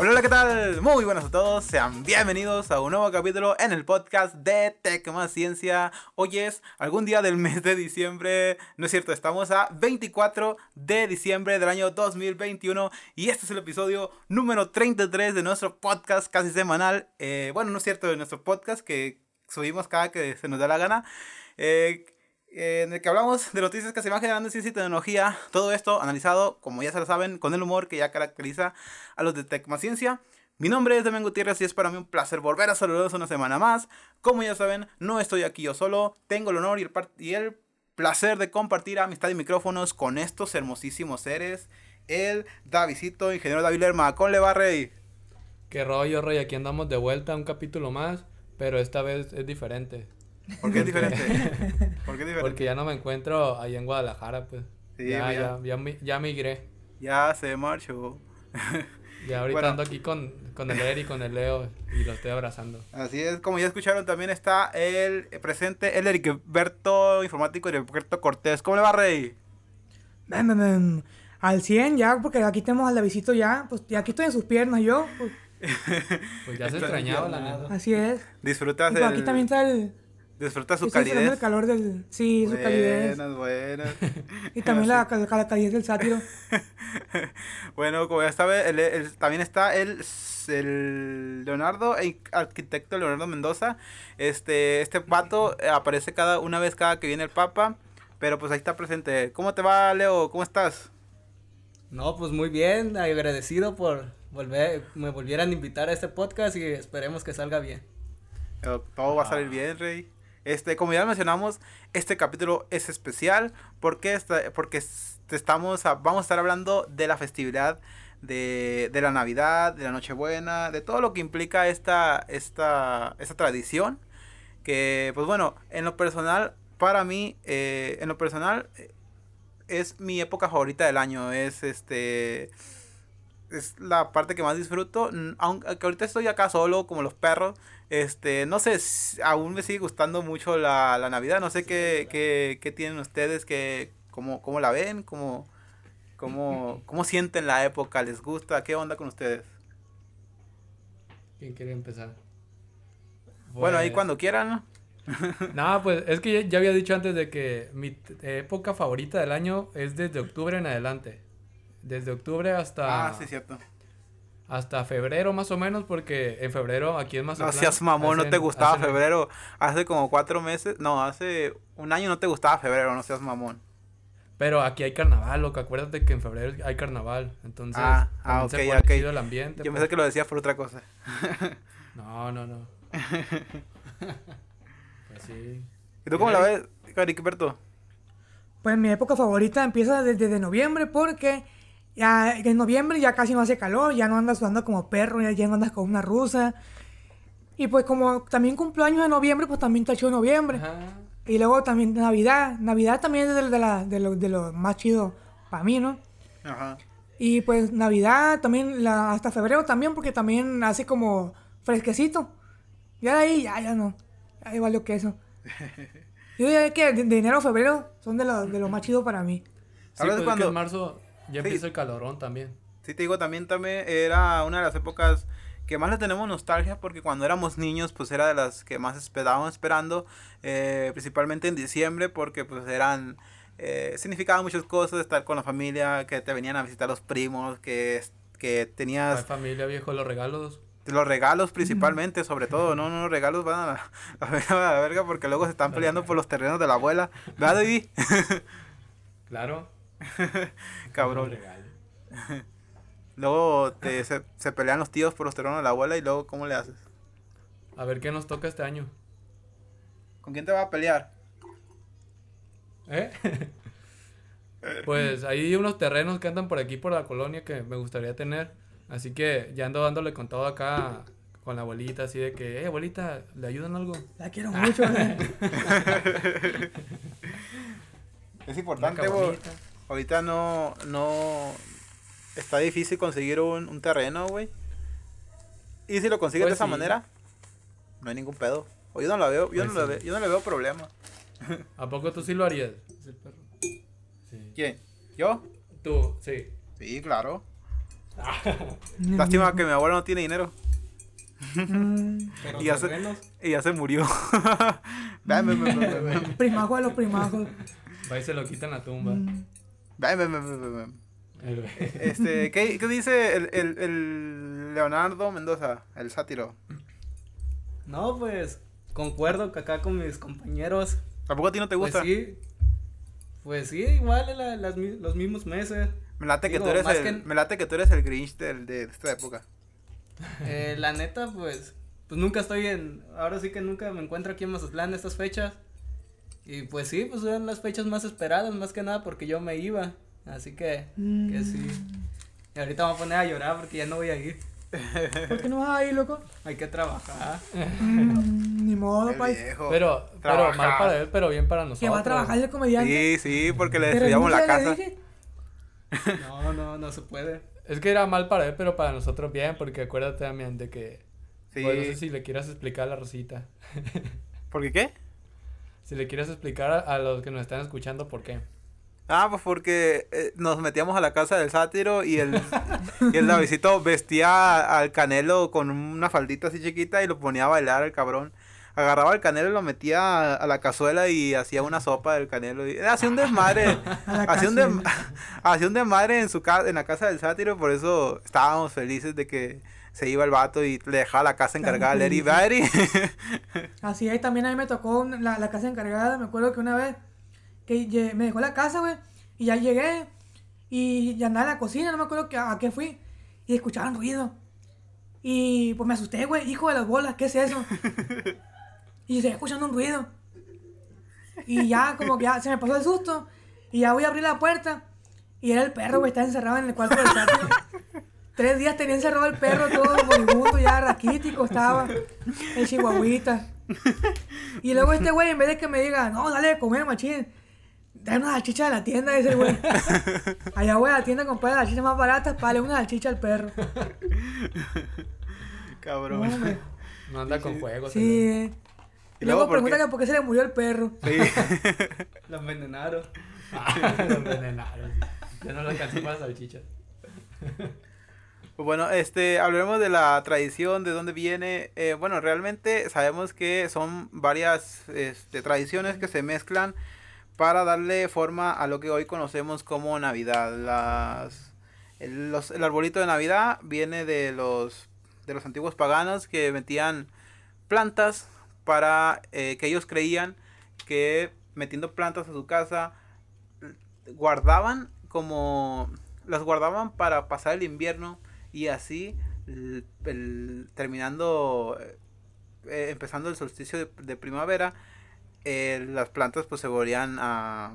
Hola, ¿qué tal? Muy buenas a todos, sean bienvenidos a un nuevo capítulo en el podcast de Tech Ciencia. Hoy es algún día del mes de diciembre, no es cierto, estamos a 24 de diciembre del año 2021 y este es el episodio número 33 de nuestro podcast casi semanal. Eh, bueno, no es cierto, de nuestro podcast que subimos cada que se nos da la gana. Eh, en el que hablamos de noticias que se van generando en ciencia y tecnología. Todo esto analizado, como ya se lo saben, con el humor que ya caracteriza a los de Tecmaciencia. Mi nombre es Demian Gutiérrez y es para mí un placer volver a saludarlos una semana más. Como ya saben, no estoy aquí yo solo. Tengo el honor y el, placer de compartir amistad y micrófonos con estos hermosísimos seres. El Davidito, ingeniero David Lerma. ¿Cómo le va, Rey? Qué rollo, Rey. Aquí andamos de vuelta un capítulo más, pero esta vez es diferente. ¿Por qué es diferente? ¿Por qué es diferente? Porque ya no me encuentro ahí en Guadalajara, pues. Sí, ya, ya, ya, ya, migré. Ya se marchó. Ya ahorita ando aquí con, con el Eri, con el Leo y lo estoy abrazando. Así es, como ya escucharon, también está el presente, el Ericberto Informático, Ericberto Cortés. ¿Cómo le va, Rey? Al 100 ya, porque aquí tenemos al Davidito ya, pues ya aquí estoy en sus piernas yo. Pues, pues ya se extrañaba la nada. Así es. Disfrutas pues, Aquí también está el Disfruta su calidez. el calor del. Sí, su calidez. Buenas, buenas. y también la, la, calidez del sátiro. bueno, como ya sabe, el, también está el, el Leonardo, el arquitecto Leonardo Mendoza. Este, este pato aparece cada una vez cada que viene el Papa. Pero pues ahí está presente. ¿Cómo te va, Leo? ¿Cómo estás? No, pues muy bien, agradecido por volver, me volvieran a invitar a este podcast y esperemos que salga bien. Todo va a salir bien, Rey. Este, como ya mencionamos, este capítulo es especial porque, porque estamos vamos a estar hablando de la festividad de, la Navidad, de la Nochebuena, de todo lo que implica esta, esta, esta tradición. Que, pues bueno, en lo personal, para mí, eh, en lo personal, eh, es mi época favorita del año. Es este es la parte que más disfruto. Aunque ahorita estoy acá solo, como los perros. Este, no sé, aún me sigue gustando mucho la, la Navidad. No sé qué, qué, qué tienen ustedes, que, cómo, cómo la ven, cómo, cómo, cómo sienten la época, les gusta, qué onda con ustedes. ¿Quién quiere empezar? Bueno, ahí pues cuando quieran, ¿no? no, pues es que ya había dicho antes de que mi época favorita del año es desde octubre en adelante. Desde octubre hasta... Ah, sí, cierto hasta febrero más o menos, porque en febrero aquí es más... No seas mamón, no te gustaba febrero. Hace como cuatro meses, no, hace un año no te gustaba febrero, no seas mamón. Pero aquí hay carnaval, loco. Acuérdate que en febrero hay carnaval. Entonces, ah, ah ok, ok. el ambiente. Yo pensé pues. que lo decías por otra cosa. no, no, no. pues sí. ¿Y tú cómo la ves, Cariqueperto? Pues mi época favorita empieza desde noviembre porque ya en noviembre ya casi no hace calor, ya no andas sudando como perro, ya, no andas con una rusa. Y pues como también cumplo años en noviembre, pues también está chido noviembre. Y luego también Navidad. Navidad también es de, de, la, de, lo, de lo más chido para mí, ¿no? Ajá. Y pues Navidad también, la, hasta febrero también, porque también hace como fresquecito. Ya de ahí, ya, ya no. Ahí valió que eso. Yo diría que de, enero a febrero son de lo, de lo más chido para mí. ¿Sabes pues cuando... en marzo ya empieza el calorón también. Sí, te digo, también, también era una de las épocas que más le tenemos nostalgia porque cuando éramos niños pues era de las que más estábamos esperando, eh, principalmente en diciembre porque pues eran, eh, significaban muchas cosas, estar con la familia, que te venían a visitar los primos, que, que tenías... La familia viejo, los regalos. Los regalos principalmente, sobre todo, no, no, los regalos van a la, a la, verga porque luego se están peleando por los terrenos de la abuela. ¿Verdad, David? claro. Cabrón. luego te, se, pelean los tíos por los terrenos de la abuela y luego ¿cómo le haces? A ver qué nos toca este año. ¿Con quién te va a pelear? ¿Eh? pues hay unos terrenos que andan por aquí por la colonia que me gustaría tener. Así que ya ando dándole con todo acá con la abuelita, así de que, eh, abuelita, ¿le ayudan algo? La quiero mucho, ¿eh? Es importante, Ahorita no, no, está difícil conseguir un, terreno, güey. Y si lo consigues de pues esa manera, no hay ningún pedo. O yo no la veo, yo, pues no, veo, yo no le veo problema. ¿A poco tú sí lo harías? ¿Quién? ¿Yo? Tú, sí. Sí, claro. Lástima que mi abuelo no tiene dinero. Mm, Pero Y ya se- Y ya se murió. Ven. primajos a los primajos. Va y se lo quita en la tumba. Este, ¿qué, qué dice el, el, el Leonardo Mendoza, el sátiro? No, pues concuerdo que acá con mis compañeros. ¿Tampoco a ti no te Pues gusta? sí. Pues sí, igual la- las los mismos meses. Me late que tú eres el, que- me late que tú eres el Grinch del- de, esta época. Eh, la neta, pues, pues nunca estoy en, ahora sí que nunca me encuentro aquí en Mazatlán en estas fechas. Y pues sí, pues eran las fechas más esperadas, más que nada porque yo me iba. Así que, que sí. Y ahorita me voy a poner a llorar porque ya no voy a ir. ¿Por qué no vas ahí, loco? Hay que trabajar. Mm, ni modo, viejo. Pero, pero mal para él, pero bien para nosotros. Que va a trabajar el comediante. Sí, sí, porque le destruyamos la casa. dije. No, no, no se puede. Es que era mal para él, pero para nosotros bien, porque acuérdate también de que... Sí. Pues, no sé si le quieras explicar a la Rosita. ¿Por qué qué? Si le quieres explicar a, a los que nos están escuchando por qué. Ah, pues porque eh, nos metíamos a la casa del sátiro y el, y el Davidcito vestía al canelo con una faldita así chiquita y lo ponía a bailar el cabrón. Agarraba el canelo y lo metía a, a la cazuela y hacía una sopa del canelo. Y hacía un desmadre. Hacía, un hacía un desmadre en, su en la casa del sátiro. Por eso estábamos felices de que se iba el vato y le dejaba la casa encargada al Eri Bari. Así es, también a mí me tocó la, la casa encargada. Me acuerdo que una vez que me dejó la casa, güey, y ya llegué y ya andaba en la cocina, no me acuerdo que, a qué fui, y escuchaban ruido. Y pues me asusté, güey, hijo de las bolas, ¿qué es eso? y se escuchando un ruido. Y ya como que ya se me pasó el susto, y ya voy a abrir la puerta, y era el perro, güey, estaba encerrado en el cuarto del sátiro. Tres días tenía encerrado el perro todo moribundo, ya raquítico estaba, el chihuahuita. Y luego este güey, en vez de que me diga, no, dale de comer, machín, trae una salchicha de la tienda, ese güey. Allá voy a la tienda a comprar las salchichas más baratas para darle una salchicha al perro. No, cabrón. hombre. No anda con juegos. Sí. eh. Y luego, luego ¿por pregunta qué? que por qué se le murió el perro. Sí. Lo envenenaron. Lo envenenaron. Ya no le alcanzó para salchichas. Bueno, este, hablaremos de la tradición, de dónde viene. Eh, bueno, realmente sabemos que son varias este, tradiciones que se mezclan para darle forma a lo que hoy conocemos como Navidad. Las, el, los- el arbolito de Navidad viene de los, de los antiguos paganos que metían plantas para eh, que ellos creían que metiendo plantas a su casa guardaban como las guardaban para pasar el invierno y así terminando eh, eh, empezando el solsticio de, primavera eh, las plantas pues se volvían a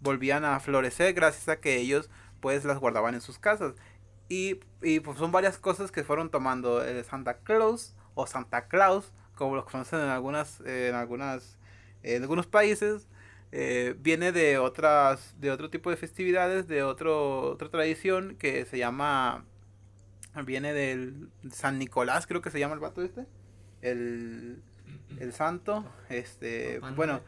volvían a florecer gracias a que ellos pues las guardaban en sus casas. Y, y, pues son varias cosas que fueron tomando el Santa Claus o Santa Claus como los conocen en algunas eh, en algunas en algunos países eh, viene de otras de otro tipo de festividades de otro otra tradición que se llama viene del San Nicolás creo que se llama el vato este. El el santo este bueno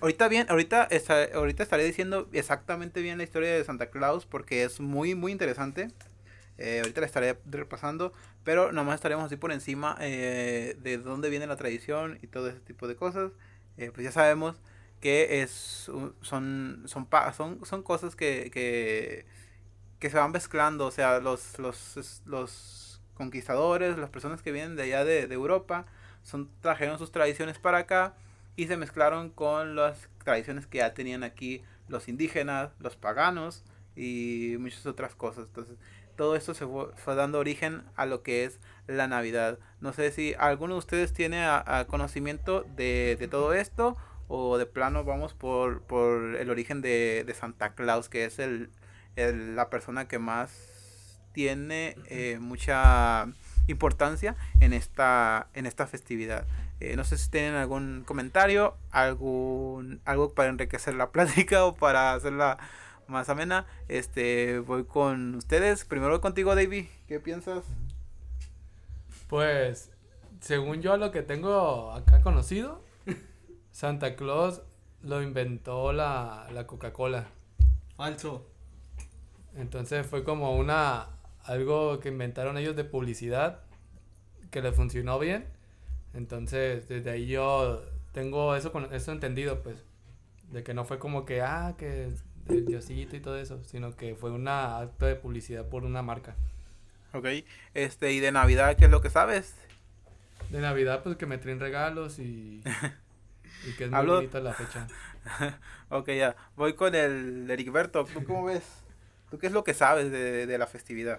ahorita bien ahorita esta- ahorita estaré diciendo exactamente bien la historia de Santa Claus porque es muy muy interesante. Eh, ahorita la estaré repasando, pero nomás estaremos así por encima eh, de dónde viene la tradición y todo ese tipo de cosas. Eh, pues ya sabemos que es son son son, son cosas que, que, que se van mezclando, o sea, los, los, los conquistadores, las personas que vienen de allá de, de Europa, son, trajeron sus tradiciones para acá y se mezclaron con las tradiciones que ya tenían aquí los indígenas, los paganos y muchas otras cosas. Entonces, todo esto se fue, fue dando origen a lo que es la Navidad. No sé si alguno de ustedes tiene a- a conocimiento de, de todo esto o de plano vamos por, por el origen de, de Santa Claus, que es el, el- la persona que más tiene eh, mucha importancia en esta, en esta festividad. Eh, no sé si tienen algún comentario, algún, algo para enriquecer la plática o para hacerla más amena. Este, voy con ustedes. Primero voy contigo, David. ¿Qué piensas? Pues, según yo lo que tengo acá conocido, Santa Claus lo inventó la, la Coca-Cola. Falso. Entonces fue como una algo que inventaron ellos de publicidad que le funcionó bien. Entonces, desde ahí yo tengo eso, con, eso entendido, pues. De que no fue como que, ah, que el diosito y todo eso, sino que fue un acto de publicidad por una marca. Ok. Este, y de Navidad, ¿qué es lo que sabes? De Navidad, pues que me traen regalos y, y que es muy Hablo- bonita la fecha. ok, ya. Voy con el Ericberto. ¿Tú cómo ves? ¿Tú qué es lo que sabes de, de la festividad?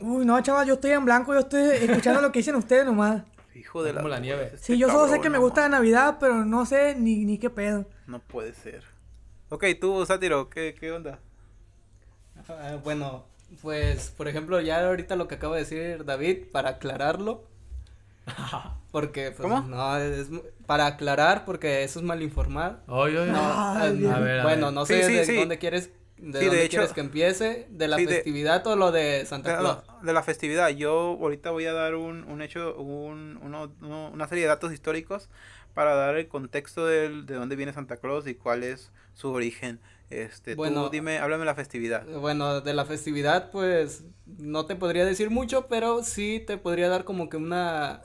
Uy, no, chaval, yo estoy en blanco, yo estoy escuchando lo que dicen ustedes nomás. Hijo de la... Como la nieve. este Sí, yo solo sé que me gusta la. Navidad, pero no sé ni, ni qué pedo. No puede ser. Ok, tú, Sátiro, ¿qué, qué onda? Ah, bueno, pues, por ejemplo, ya ahorita lo que acaba de decir David, para aclararlo. Porque, pues, ¿Cómo? no, es para aclarar, porque eso es mal informar. Oye, oye. No, Ay, eh. A ver, a bueno, ver. no Sí, sé sí, de sí. dónde quieres, de Sí, de dónde hecho- quieres que empiece, de la Sí, de- festividad o lo de Santa De, Claus. no, de la festividad. Yo ahorita voy a dar un, un hecho, un, uno- uno- una serie de datos históricos para dar el contexto del, de dónde viene Santa Claus y cuál es su origen. Este, Bueno. tú dime, háblame de la festividad. Bueno, de la festividad, pues no te podría decir mucho, pero sí te podría dar como que una,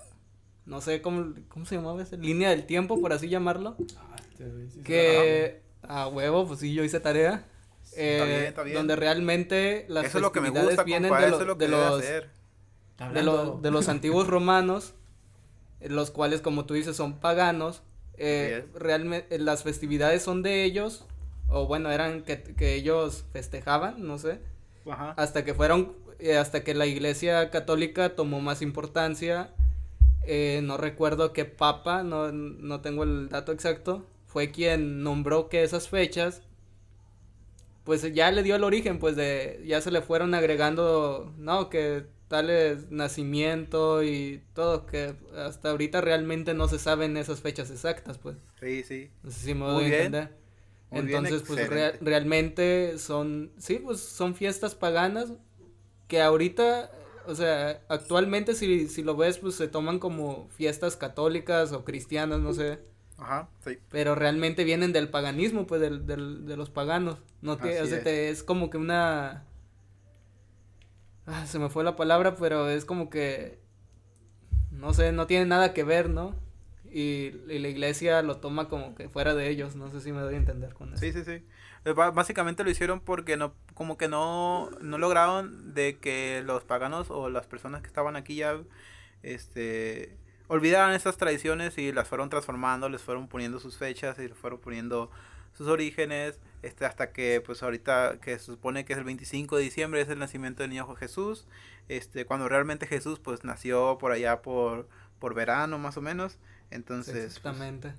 no sé cómo, cómo se llamaba esa línea del tiempo, por así llamarlo, Ah, este sí se que a huevo, pues sí, yo hice tarea, Está bien, eh, está bien. donde realmente las eso es lo que me festividades gusta, vienen compa, de, lo- es lo que de los, de, lo- hablando. de los antiguos romanos, eh, los cuales, como tú dices, son paganos. Eh, realmente las festividades son de ellos, o bueno, eran que, que ellos festejaban, no sé, Ajá. hasta que fueron, eh, hasta que la iglesia católica tomó más importancia. eh, no recuerdo qué papa, no, no tengo el dato exacto, fue quien nombró que esas fechas pues ya le dio el origen, pues de, ya se le fueron agregando, no, que tales nacimiento y todo, que hasta ahorita realmente no se saben esas fechas exactas, pues, Sí, sí. no sé si me Muy doy a bien. entender. Muy bien, Entonces, pues rea- realmente son, sí, pues son fiestas paganas que ahorita, o sea, actualmente si, si lo ves, pues se toman como fiestas católicas o cristianas, no sé. Ajá, sí. Pero realmente vienen del paganismo, pues, del, del, de los paganos. No te, Así o sea, es. te- es como que una... Ah, se me fue la palabra, pero es como que... No sé, no tiene nada que ver, ¿no? Y, y la iglesia lo toma como que fuera de ellos. No sé si me doy a entender con eso. Sí, sí, sí. Eh, Básicamente lo hicieron porque no, como que no, no lograron de que los paganos o las personas que estaban aquí ya, este, olvidaran esas tradiciones y las fueron transformando, les fueron poniendo sus fechas y les fueron poniendo sus orígenes, este, hasta que pues ahorita que se supone que es el 25 de diciembre es el nacimiento del niño Jesús, este, cuando realmente Jesús pues nació por allá por, por verano más o menos, entonces pues, Exactamente.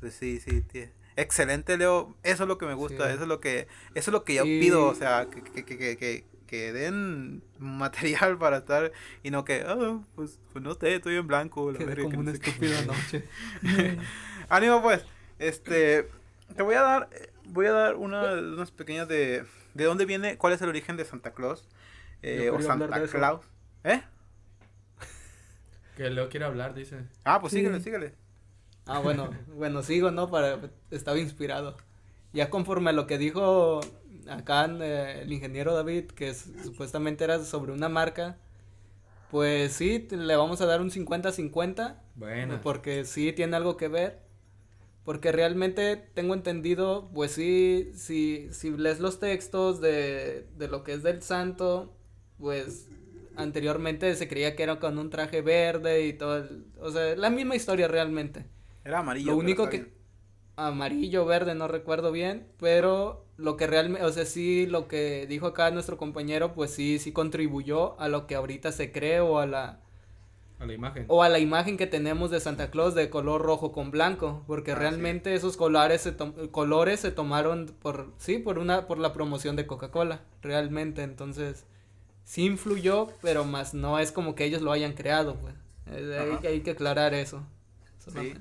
pues sí, sí, tie- excelente Leo, eso es lo que me gusta, Sí. eso es lo que, eso es lo que yo Y- pido, o sea, que, que, que, que, que, den material para estar y no que, ah, pues, pues no sé, estoy en blanco. la Quedé verga, que como no una sé qué". estúpida noche. Ánimo pues, este, te voy a dar, voy a dar una, unas pequeñas de, de dónde viene, cuál es el origen de Santa Claus, eh, o Santa. Claus, ¿eh? Que Leo quiere hablar, dice. Ah, pues Sí. síguele, síguele. Ah, bueno, bueno, sigo, ¿no? Para, estaba inspirado. Ya conforme a lo que dijo acá eh, el ingeniero David, que es- supuestamente era sobre una marca, pues sí, le vamos a dar un 50-50, Buena. porque sí tiene algo que ver. Porque realmente tengo entendido, pues sí, si, si lees los textos de, de lo que es del santo, pues anteriormente se creía que era con un traje verde y todo, el- o sea, la misma historia realmente. Era amarillo. Lo pero único está que bien. amarillo, verde, no recuerdo bien, pero lo que realmente, o sea, sí lo que dijo acá nuestro compañero, pues sí sí contribuyó a lo que ahorita se cree o a la A la imagen. o a la imagen que tenemos de Santa Claus de color rojo con blanco, porque Ah, sí. realmente esos colores se colores se tomaron por sí, por una por la promoción de Coca-Cola, realmente, entonces sí influyó, pero más no es como que ellos lo hayan creado, pues. Eh, hay, hay que aclarar eso. Sí.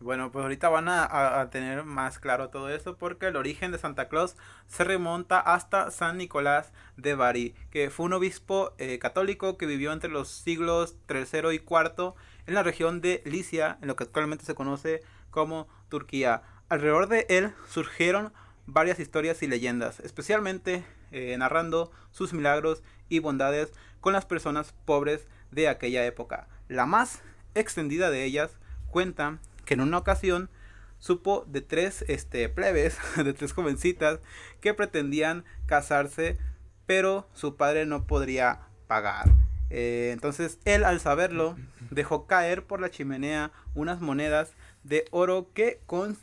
Bueno, pues ahorita van a, a- tener más claro todo esto porque el origen de Santa Claus se remonta hasta San Nicolás de Bari, que fue un obispo eh, católico que vivió entre los siglos III y IV en la región de Licia, en lo que actualmente se conoce como Turquía. Alrededor de él surgieron varias historias y leyendas, especialmente eh, narrando sus milagros y bondades con las personas pobres de aquella época. La más extendida de ellas cuenta que en una ocasión supo de tres este, plebes, de tres jovencitas que pretendían casarse, pero su padre no podría pagar. Eh, entonces él al saberlo dejó caer por la chimenea unas monedas de oro que, con,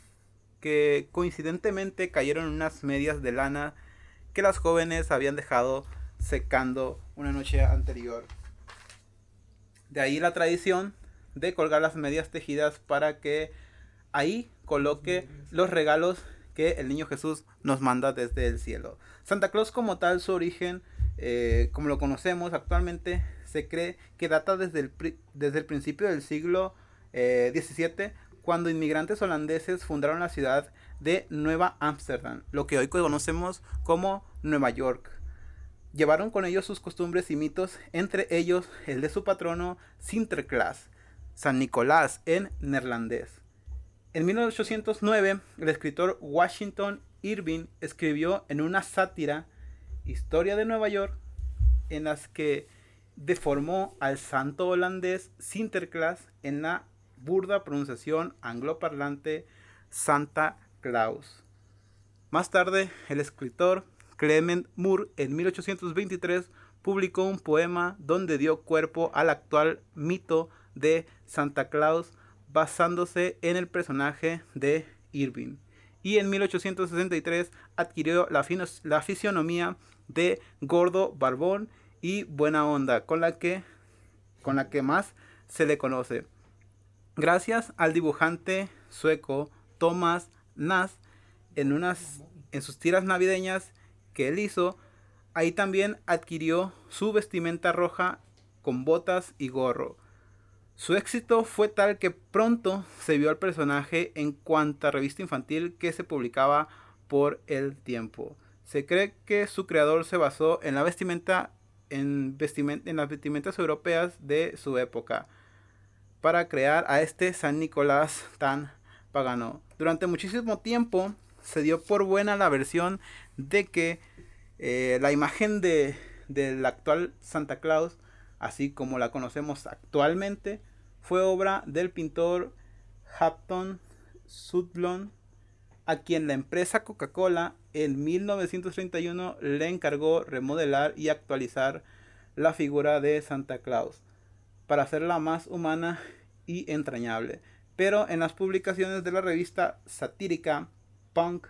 que coincidentemente cayeron en unas medias de lana que las jóvenes habían dejado secando una noche anterior. De ahí la tradición de colgar las medias tejidas para que ahí coloque los regalos que el niño Jesús nos manda desde el cielo. Santa Claus como tal, su origen, eh, como lo conocemos actualmente, se cree que data desde el, desde el principio del siglo XVII, eh, cuando inmigrantes holandeses fundaron la ciudad de Nueva Ámsterdam, lo que hoy conocemos como Nueva York. Llevaron con ellos sus costumbres y mitos, entre ellos el de su patrono Sinterklaas, San Nicolás en neerlandés. En 1809, el escritor Washington Irving escribió en una sátira Historia de Nueva York, en las que deformó al santo holandés Sinterklaas en la burda pronunciación angloparlante Santa Claus. Más tarde, el escritor Clement Moore en 1823 publicó un poema donde dio cuerpo al actual mito de Santa Claus basándose en el personaje de Irving. Y en 1863 adquirió la, la fisionomía de gordo, barbón y buena onda, con la que, con la que más se le conoce. Gracias al dibujante sueco Thomas Nass en, unas, en sus tiras navideñas que él hizo, ahí también adquirió su vestimenta roja con botas y gorro. Su éxito fue tal que pronto se vio al personaje en cuanta revista infantil que se publicaba por el tiempo. Se cree que su creador se basó en la vestimenta en, en las vestimentas europeas de su época para crear a este San Nicolás tan pagano. Durante muchísimo tiempo se dio por buena la versión de que eh, la imagen de, del actual Santa Claus, así como la conocemos actualmente, fue obra del pintor Hampton Sudlon, a quien la empresa Coca-Cola en 1931 le encargó remodelar y actualizar la figura de Santa Claus para hacerla más humana y entrañable. Pero en las publicaciones de la revista satírica Punk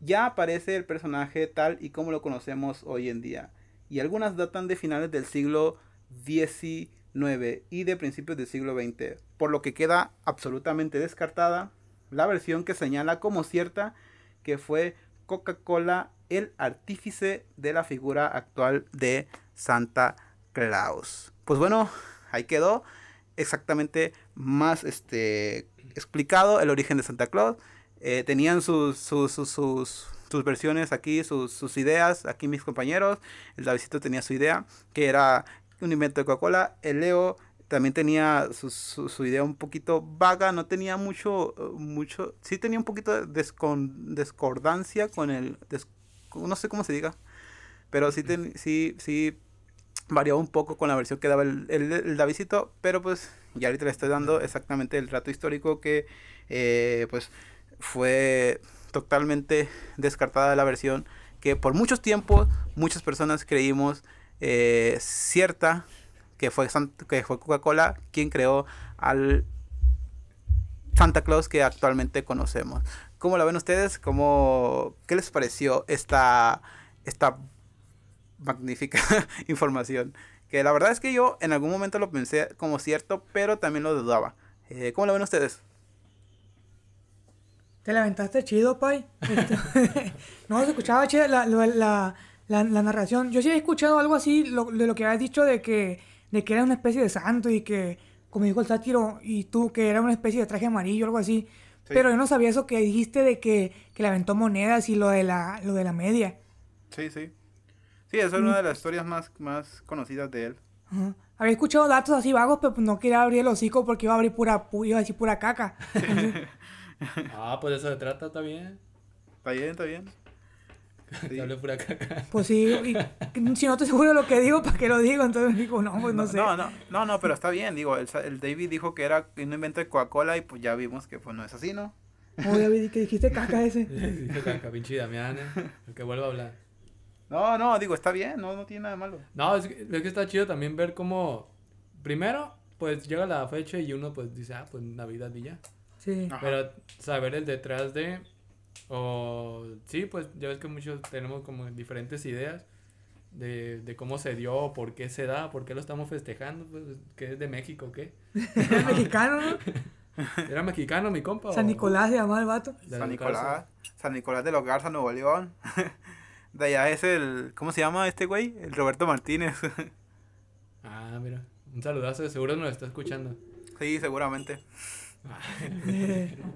ya aparece el personaje tal y como lo conocemos hoy en día. Y algunas datan de finales del siglo XIX y de principios del siglo XX, por lo que queda absolutamente descartada la versión que señala como cierta que fue Coca-Cola el artífice de la figura actual de Santa Claus. Pues bueno, ahí quedó exactamente más este, explicado el origen de Santa Claus. Eh, tenían sus, sus, sus, sus, versiones aquí, sus, sus ideas, aquí mis compañeros. El Davidito tenía su idea, que era un invento de Coca-Cola. El Leo también tenía su, su, idea un poquito vaga, no tenía mucho, mucho, sí tenía un poquito de discordancia con el, no sé cómo se diga, pero sí, sí, sí varió un poco con la versión que daba el, el, Davidito, pero pues ya ahorita le estoy dando exactamente el rato histórico que eh, pues fue totalmente descartada la versión que por muchos tiempos muchas personas creímos eh, cierta que fue, que fue Coca-Cola quien creó al Santa Claus que actualmente conocemos. ¿Cómo la ven ustedes? ¿Cómo, ¿Qué les pareció esta, esta magnífica información? Que la verdad es que yo en algún momento lo pensé como cierto, pero también lo dudaba. Eh, ¿Cómo lo ven ustedes? Te la aventaste chido, Pai. no, se escuchaba chido la, la, la, narración. Yo sí he escuchado algo así de lo que habías dicho de que, de que era una especie de santo y que, como dijo el sátiro, y tú que era una especie de traje amarillo o algo así. Pero yo no sabía eso que dijiste de que, que le aventó monedas y lo de la, lo de la media. Sí, sí. Sí, esa es una de las historias más, más conocidas de él. Había escuchado datos así vagos, pero no quería abrir el hocico porque iba a abrir pura, iba a decir pura caca. ah, pues eso se trata, está bien. Está bien, está bien. Te hablé pura caca. Pues sí, y si no estoy seguro lo que digo, ¿para qué lo digo? Entonces digo, no, pues no, sé. No, no, no, no, pero está bien, digo, el, el David dijo que era un invento de Coca-Cola y pues ya vimos que pues no es así, ¿no? Oye, vi que dijiste caca ese. Dije caca, pinche Damián, eh. El que vuelva a hablar. No, no, digo, está bien, no, no tiene nada de malo. No, es que, es que está chido también ver cómo. Primero, pues llega la fecha y uno pues dice, ah, pues Navidad y ya. Sí. Ajá. Pero saber el detrás de. O. Sí, pues ya ves que muchos tenemos como diferentes ideas de, de cómo se dio, por qué se da, por qué lo estamos festejando, pues, que es de México, ¿qué? Es mexicano, ¿no? ¿Era mexicano mi compa? San o- Nicolás se llamaba el vato. de San Garza? Nicolás, San Nicolás de los Garza, Nuevo León. De allá es el, ¿cómo se llama este güey? El Roberto Martínez. Ah, mira. Un saludazo, seguro nos está escuchando. Sí, seguramente.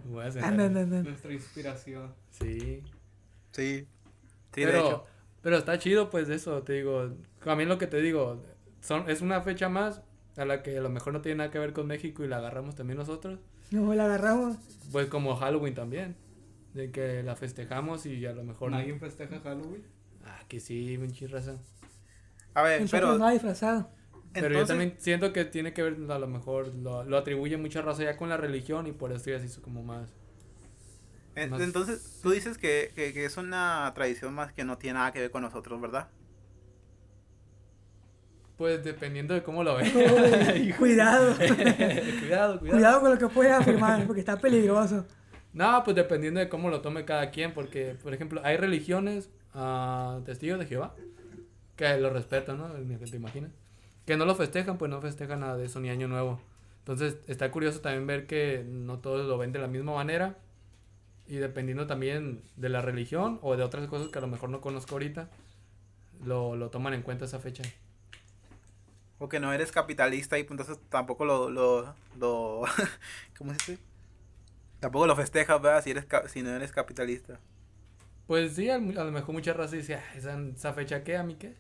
Voy a sentar. anda, anda, anda. Nuestra inspiración. Sí. Sí. Sí, pero, de hecho. pero está chido, pues, eso, te digo. A mí lo que te digo, son, es una fecha más a la que a lo mejor no tiene nada que ver con México y la agarramos también nosotros. No, la agarramos. Pues como Halloween también. De que la festejamos y a lo mejor. ¿Alguien festeja Halloween? Ah, que sí, pinche raza. A ver, pero. no disfrazado. Pero yo también siento que tiene que ver, a lo mejor lo, lo atribuye mucha raza ya con la religión y por eso ya se hizo como más. en- más- Entonces, tú dices que, que, que es una tradición más que no tiene nada que ver con nosotros, ¿verdad? Pues dependiendo de cómo lo. Uy, cuidado. cuidado, cuidado. Cuidado con lo que puedes afirmar, porque está peligroso. No, pues dependiendo de cómo lo tome cada quien, porque, por ejemplo, hay religiones, ah, testigos de Jehová, que lo respetan, ¿no? Ni te imaginas. Que no lo festejan, pues no festejan nada de eso, ni Año Nuevo. Entonces, está curioso también ver que no todos lo ven de la misma manera, y dependiendo también de la religión o de otras cosas que a lo mejor no conozco ahorita, lo, lo toman en cuenta esa fecha. O que no eres capitalista y pues, entonces tampoco lo, lo, lo ¿cómo se dice? Tampoco lo festejas, ¿verdad? Si, eres, si no eres capitalista. Pues sí, a, a lo mejor mucha raza dice, "Ah, ¿esa, esa fecha qué? ¿A mí qué?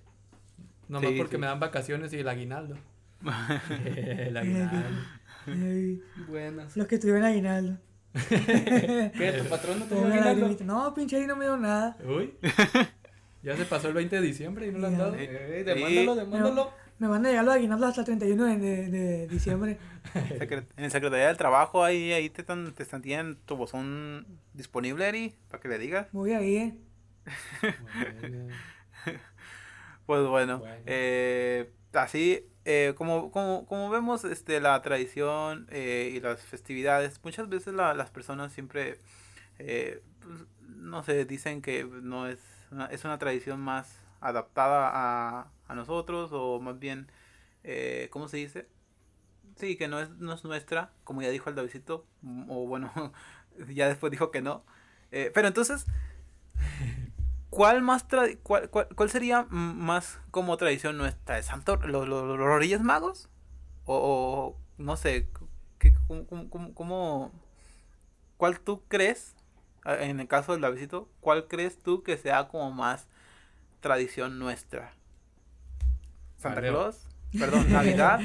Nomás Sí, porque sí. me dan vacaciones y el aguinaldo. el aguinaldo. Ay, Buenas. los que tuvieron aguinaldo. ¿Qué? ¿Tu patrón no te dio Pongan la aguinaldo? No, pinche ahí no me dio nada. Uy. Ya se pasó el 20 de diciembre y no lo han dado. Eh, demándalo, demándalo. Me van a llegar los aguinaldos hasta el 31 de, de, de diciembre. En el Secretaría del Trabajo, ahí, ahí te están, te están, tienen tu buzón disponible, Eri, para que le digas. Voy ahí, eh. Bueno. Pues bueno, Bueno. eh, así eh, como, como, como vemos este, la tradición eh, y las festividades, muchas veces la- las personas siempre, eh, pues, no sé, dicen que no es una, es una tradición más adaptada a, a nosotros o más bien, eh, ¿cómo se dice? Sí, que no es, no es nuestra, como ya dijo el Davidito, o bueno, ya después dijo que no. Pero entonces, ¿cuál más tra- cuál, cuál, cuál sería más como tradición nuestra? ¿El santo, los, los, los Reyes Magos? O, o no sé, ¿qué, cómo, cómo- cómo- ¿cuál tú crees, en el caso del Davidito, cuál crees tú que sea como más tradición nuestra? ¿Santa. Claus? Perdón, Navidad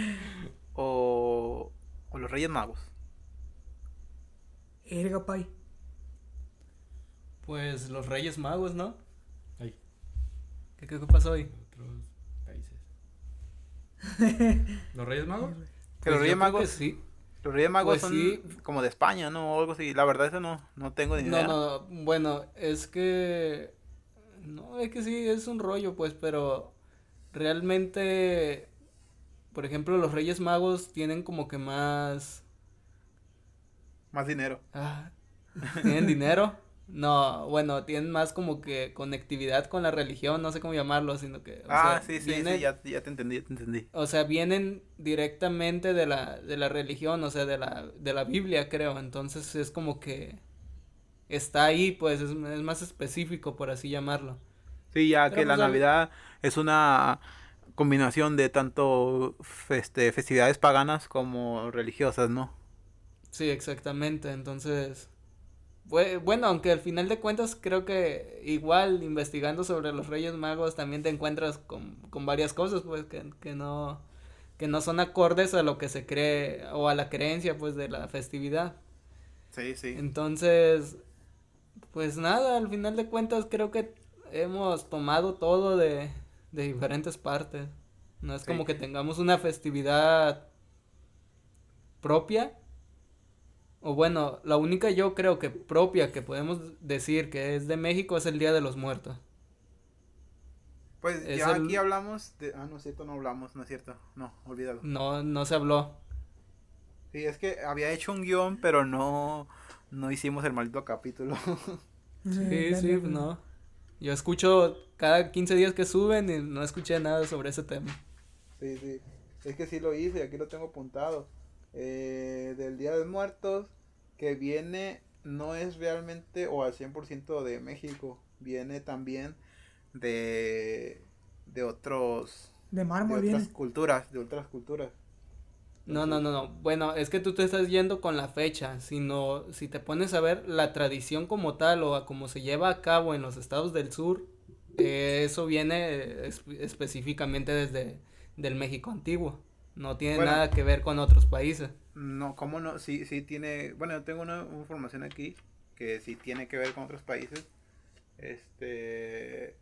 o, o los Reyes Magos. Erga, pay. Pues los Reyes Magos, ¿no? ¿Qué, qué, qué pasó hoy? otros países. ¿Los Reyes Magos? Que los Pues Reyes Magos, sí. los Reyes Magos Pues son sí. como de España, ¿no? O algo así. La verdad eso no, no tengo ni No, idea. no, bueno, es que... No, es que sí, es un rollo, pues, pero realmente, por ejemplo, los Reyes Magos tienen como que más... Más dinero. ah, ¿Tienen dinero? No, bueno, tienen más como que conectividad con la religión, no sé cómo llamarlo, sino que... o ah, sea, sí, sí, vienen- sí, ya, ya te entendí, ya te entendí. O sea, vienen directamente de la, de la religión, o sea, de la, de la Biblia, creo. Entonces es como que está ahí, pues es, es más específico, por así llamarlo. Sí, ya Pero que la pues Navidad es una combinación de tanto este, festividades paganas como religiosas, ¿no? Sí, exactamente. Entonces, bueno, aunque al final de cuentas creo que igual investigando sobre los Reyes Magos también te encuentras con, con varias cosas, pues, que, que no, que no son acordes a lo que se cree o a la creencia, pues, de la festividad. Sí, sí. Entonces, pues nada, al final de cuentas creo que hemos tomado todo de, de diferentes partes. No es como que tengamos una festividad propia. O bueno, la única yo creo que propia que podemos decir que es de México es el Día de los Muertos. Pues Es ya el- aquí hablamos de... Ah, no es cierto, no hablamos, no es cierto. No, olvídalo. No, no se habló. Sí, es que había hecho un guion, pero no, no hicimos el maldito capítulo. Sí, sí, no. Yo escucho cada 15 días que suben y no escuché nada sobre ese tema. Sí, sí. Es que sí lo hice aquí lo tengo apuntado. Eh, del Día de Muertos, que viene, no es realmente o al 100% de México, viene también de, de otros, De de mármol otras viene. culturas, de otras culturas. No, no, no, no. Bueno, es que tú te estás yendo con la fecha, sino si te pones a ver la tradición como tal o a cómo se lleva a cabo en los estados del sur, eh, eso viene es- específicamente desde del México antiguo. No tiene Bueno. nada que ver con otros países. No, ¿cómo no? Sí, sí tiene, bueno, yo tengo una información aquí que sí tiene que ver con otros países. Este,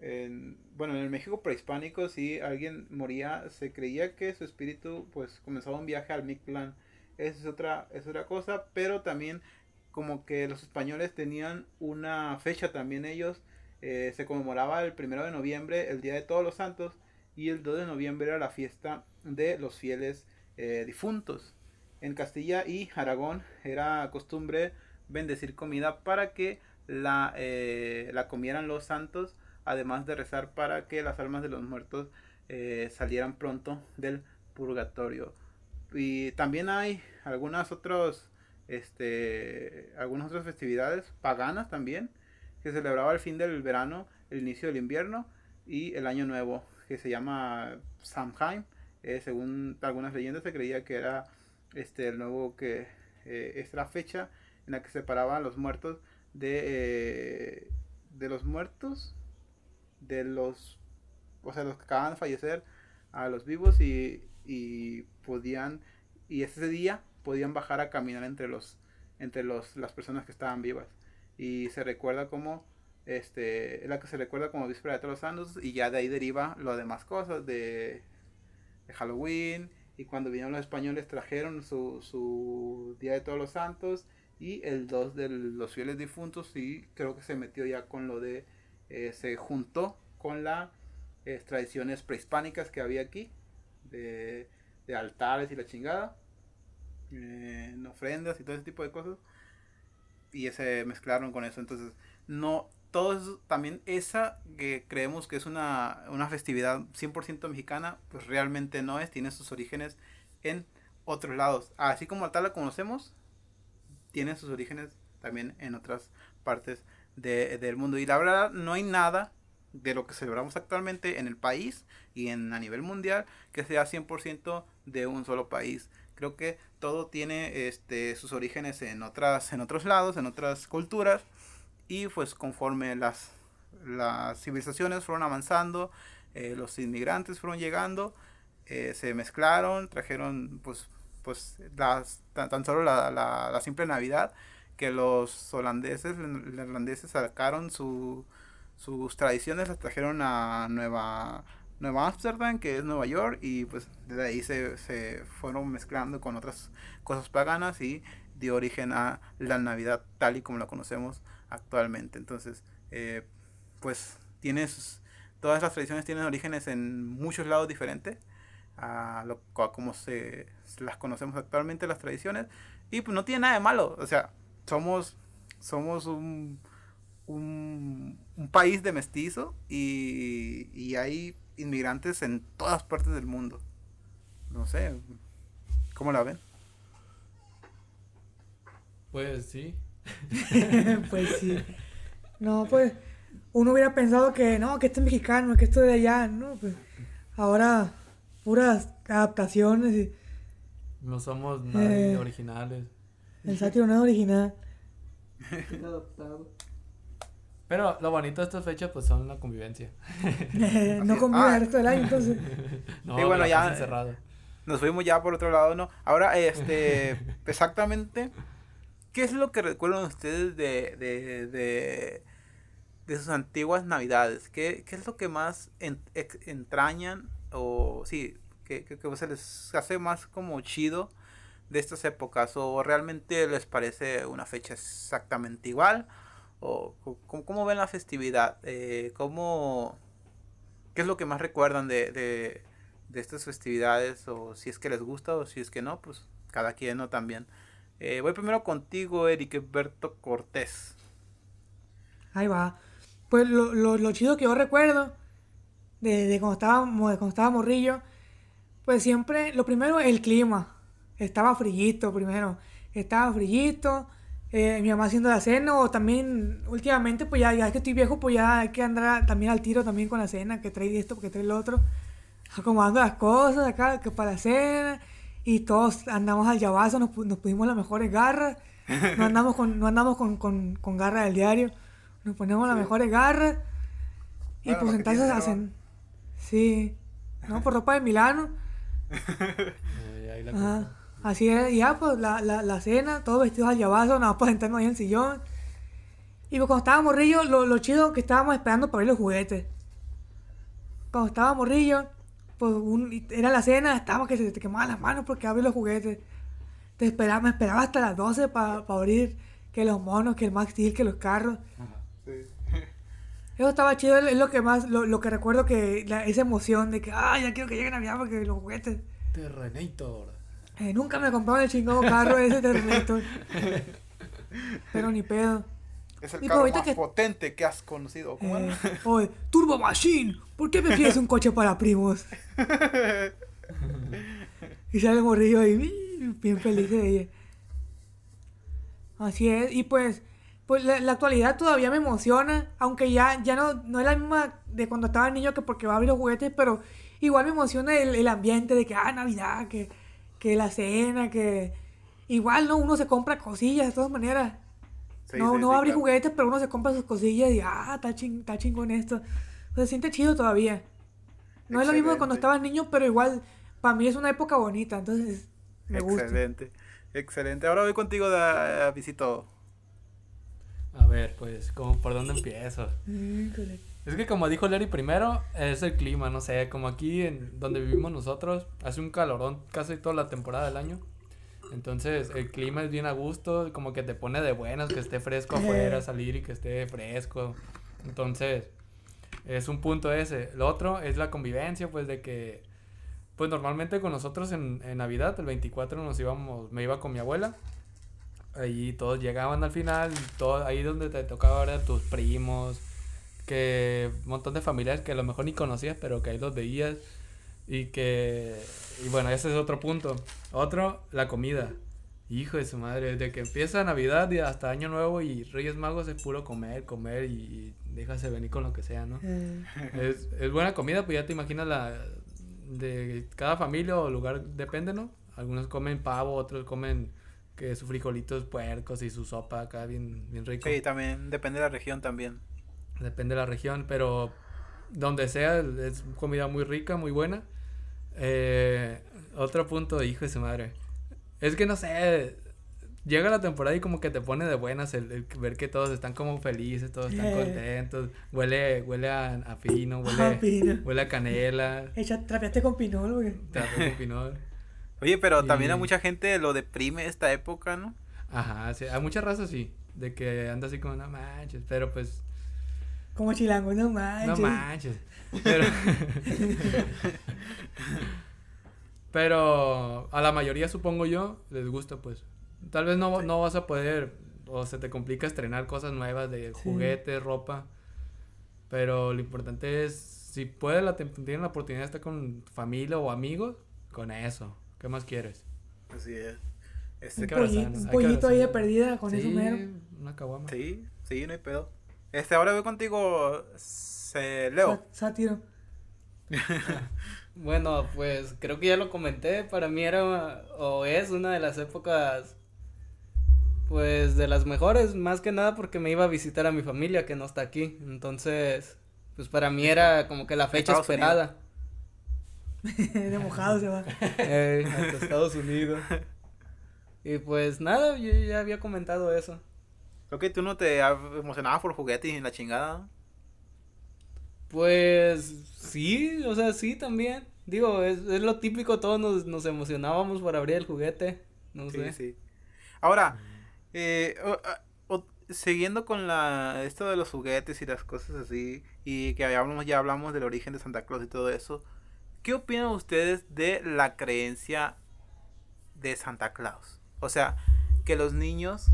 en, bueno, en el México prehispánico, si alguien moría, se creía que su espíritu, pues, comenzaba un viaje al Mictlán. Esa es otra, es otra cosa, pero también como que los españoles tenían una fecha también ellos, eh, se conmemoraba el primero de noviembre, el Día de Todos los Santos, y el 2 de noviembre era la fiesta de los fieles eh, difuntos. En Castilla y Aragón era costumbre bendecir comida para que la, eh, la comieran los santos, además de rezar para que las almas de los muertos eh, salieran pronto del purgatorio. Y también hay algunas otros, este, algunas otras festividades paganas también, que celebraba el fin del verano, el inicio del invierno y el año nuevo, que se llama Samhain. Eh, según algunas leyendas se creía que era este el nuevo que eh, es la fecha en la que separaban los muertos de eh, de los muertos de los o sea los que acaban de fallecer a los vivos y, y podían y ese día podían bajar a caminar entre los entre los las personas que estaban vivas y se recuerda como este es la que se recuerda como víspera de todos los santos y ya de ahí deriva lo demás cosas de, Halloween y cuando vinieron los españoles trajeron su, su día de todos los santos y el 2 de los fieles difuntos y creo que se metió ya con lo de eh, se juntó con las tradiciones prehispánicas que había aquí de, de altares y la chingada eh, en ofrendas y todo ese tipo de cosas y se mezclaron con eso. Entonces no todo eso, también esa que creemos que es una, una festividad 100% mexicana pues realmente no es tiene sus orígenes en otros lados así como tal la conocemos tiene sus orígenes también en otras partes de- del mundo y la verdad no hay nada de lo que celebramos actualmente en el país y en a nivel mundial que sea 100% de un solo país. Creo que todo tiene este sus orígenes en otras en otros lados, en otras culturas y pues conforme las las civilizaciones fueron avanzando, eh, los inmigrantes fueron llegando, eh, se mezclaron, trajeron pues pues las tan, solo la, la, la simple Navidad que los holandeses, irlandeses sacaron su, sus tradiciones, las trajeron a Nueva Nueva Amsterdam, que es Nueva York, y pues desde ahí se, se fueron mezclando con otras cosas paganas y dio origen a la Navidad tal y como la conocemos actualmente. Entonces, eh, pues tienes, todas las tradiciones tienen orígenes en muchos lados diferentes a, lo, a como se, las conocemos actualmente las tradiciones y pues no tiene nada de malo o sea somos somos un, un, un país de mestizo y, y hay inmigrantes en todas partes del mundo no sé cómo la ven Pues sí. pues sí. No, pues uno hubiera pensado que no, que este es mexicano, que esto es de allá, no, pues ahora puras adaptaciones y No somos nadie Eh. originales. el sátiro no es original. Pero lo bonito de estas fechas pues son la convivencia. no es. convive Ah. el resto del año, entonces. No, Sí, bueno, ya- casa encerrada. nos fuimos ya por otro lado, ¿no? Ahora, este, exactamente, ¿qué es lo que recuerdan ustedes de, de, de, de sus antiguas navidades. ¿Qué, qué es lo que más en- entrañan o sí, que, que, que se les hace más como chido de estas épocas? ¿O realmente les parece una fecha exactamente igual? ¿O cómo, cómo ven la festividad? Eh, ¿cómo, ¿Qué es lo que más recuerdan de, de, de estas festividades? O si es que les gusta o si es que no, pues cada quien no también. Eh, voy primero contigo, Eric Berto Cortés. Ahí va. Pues lo, lo, lo chido que yo recuerdo de, de cuando estaba, de cuando estaba morrillo, pues siempre, lo primero, el clima. Estaba frillito primero. Estaba frillito. eh, mi mamá haciendo la cena o también últimamente pues ya, ya que estoy viejo pues ya hay que andar también al tiro también con la cena que trae esto que trae lo otro acomodando las cosas acá que para la cena y todos andamos al llavazo nos, pu- nos pusimos las mejores garras no andamos con no andamos con, con, con garras del diario nos ponemos las mejores garras y Bueno, pues entonces hacen sí no por ropa de Milano Ajá. Así es, y ya pues la, la, la cena, todos vestidos al llavazo, nada más para sentarnos ahí en el sillón. Y pues cuando estaba morrillo, lo, lo chido que estábamos esperando para ver los juguetes. Cuando estaba morrillo, pues un- era la cena, estaba que se te quemaban las manos porque abrir los juguetes. Te esperaba, me esperaba hasta las 12 para abrir que los monos, que el Max Steel, que los carros. Eso estaba chido, es lo que más, lo, lo que recuerdo que la- esa emoción de que, ah, ya quiero que llegue Navidad porque los juguetes. Terrenator. Eh, nunca me compraron el chingado carro ese Terminator. Pero ni pedo. Es el Y carro más que- potente que has conocido. ¿Cómo Eh, oye, Turbo Machine, ¿por qué prefieres un coche para primos? y sale morrillo ahí, bien feliz de ella. Así es, y pues, pues la, la actualidad todavía me emociona, aunque ya, ya no, no es la misma de cuando estaba niño que porque va a abrir los juguetes, pero igual me emociona el, el ambiente de que, ah, Navidad, que, que la cena, que igual, ¿no? Uno se compra cosillas de todas maneras. Sí, no, sí, no sí, abre claro. juguetes, pero uno se compra sus cosillas y ah, está, ching, está chingón esto. Se siente chido todavía. No es lo mismo de cuando estabas niño, pero igual para mí es una época bonita, entonces me gusta. Excelente. Excelente. Ahora voy contigo, de, Visito. A ver, pues, ¿cómo, ¿por dónde empiezo? Es que como dijo Larry primero, es el clima, no sé, como aquí en donde vivimos nosotros, hace un calorón casi toda la temporada del año. Entonces, el clima es bien a gusto, como que te pone de buenas, que esté fresco afuera, salir y que esté fresco. Entonces, es un punto ese. Lo otro es la convivencia, pues de que, pues normalmente con nosotros en, en Navidad, el 24 nos íbamos, me iba con mi abuela. Ahí todos llegaban al final, todo, ahí donde te tocaba ver a tus primos, que un montón de familiares que a lo mejor ni conocías, pero que ahí los veías. Y que, y bueno, ese es otro punto. Otro, la comida. Hijo de su madre, desde que empieza Navidad y hasta Año Nuevo y Reyes Magos es puro comer, comer y, y déjase venir con lo que sea, ¿no? Es, es buena comida, pues ya te imaginas la de cada familia o lugar depende, ¿no? Algunos comen pavo, otros comen que sus frijolitos puercos y su sopa acá bien, bien rico. Sí, también depende de la región también. Depende de la región, pero donde sea es comida muy rica, muy buena. Eh, otro punto, hijo de su madre. Es que no sé, llega la temporada y como que te pone de buenas el, el ver que todos están como felices, todos están Eh. contentos. Huele, huele a, a fino, huele, A pino. huele a canela. Echa, trapeaste con pinol, güey. trapo con pinol. Oye, pero también a mucha gente lo deprime esta época, ¿no? Ajá, sí, hay muchas razas sí, de que anda así como no manches, pero pues Como chilango, no no manches. Pero, pero a la mayoría supongo yo les gusta pues. Tal vez no, no vas a poder o se te complica estrenar cosas nuevas de Sí. juguetes, ropa. Pero lo importante es si puedes la tienes la oportunidad de estar con familia o amigos, con eso. ¿Qué más quieres? Así es. Un, Este, un hay que pollito ahí de perdida con eso Sí, mero. una caguama. sí, sí, no hay pedo. Este, ahora voy contigo, se, Leo. Sátiro. Bueno, pues creo que ya lo comenté, para mí era o es una de las épocas pues de las mejores, más que nada porque me iba a visitar a mi familia que no está aquí, entonces pues para mí era como que la fecha Estados esperada. de mojado se va. Eh, hasta Estados Unidos. Y pues nada, yo ya había comentado eso. Creo que tú no te emocionabas por juguetes y la chingada. Pues sí, o sea, sí también. Digo, es, es lo típico, todos nos, nos emocionábamos por abrir el juguete. No Sí, sé. sí. Ahora, eh, o- o- siguiendo con la esto de los juguetes y las cosas así, y que ya hablamos, ya hablamos del origen de Santa Claus y todo eso, ¿qué opinan ustedes de la creencia de Santa Claus? O sea, que los niños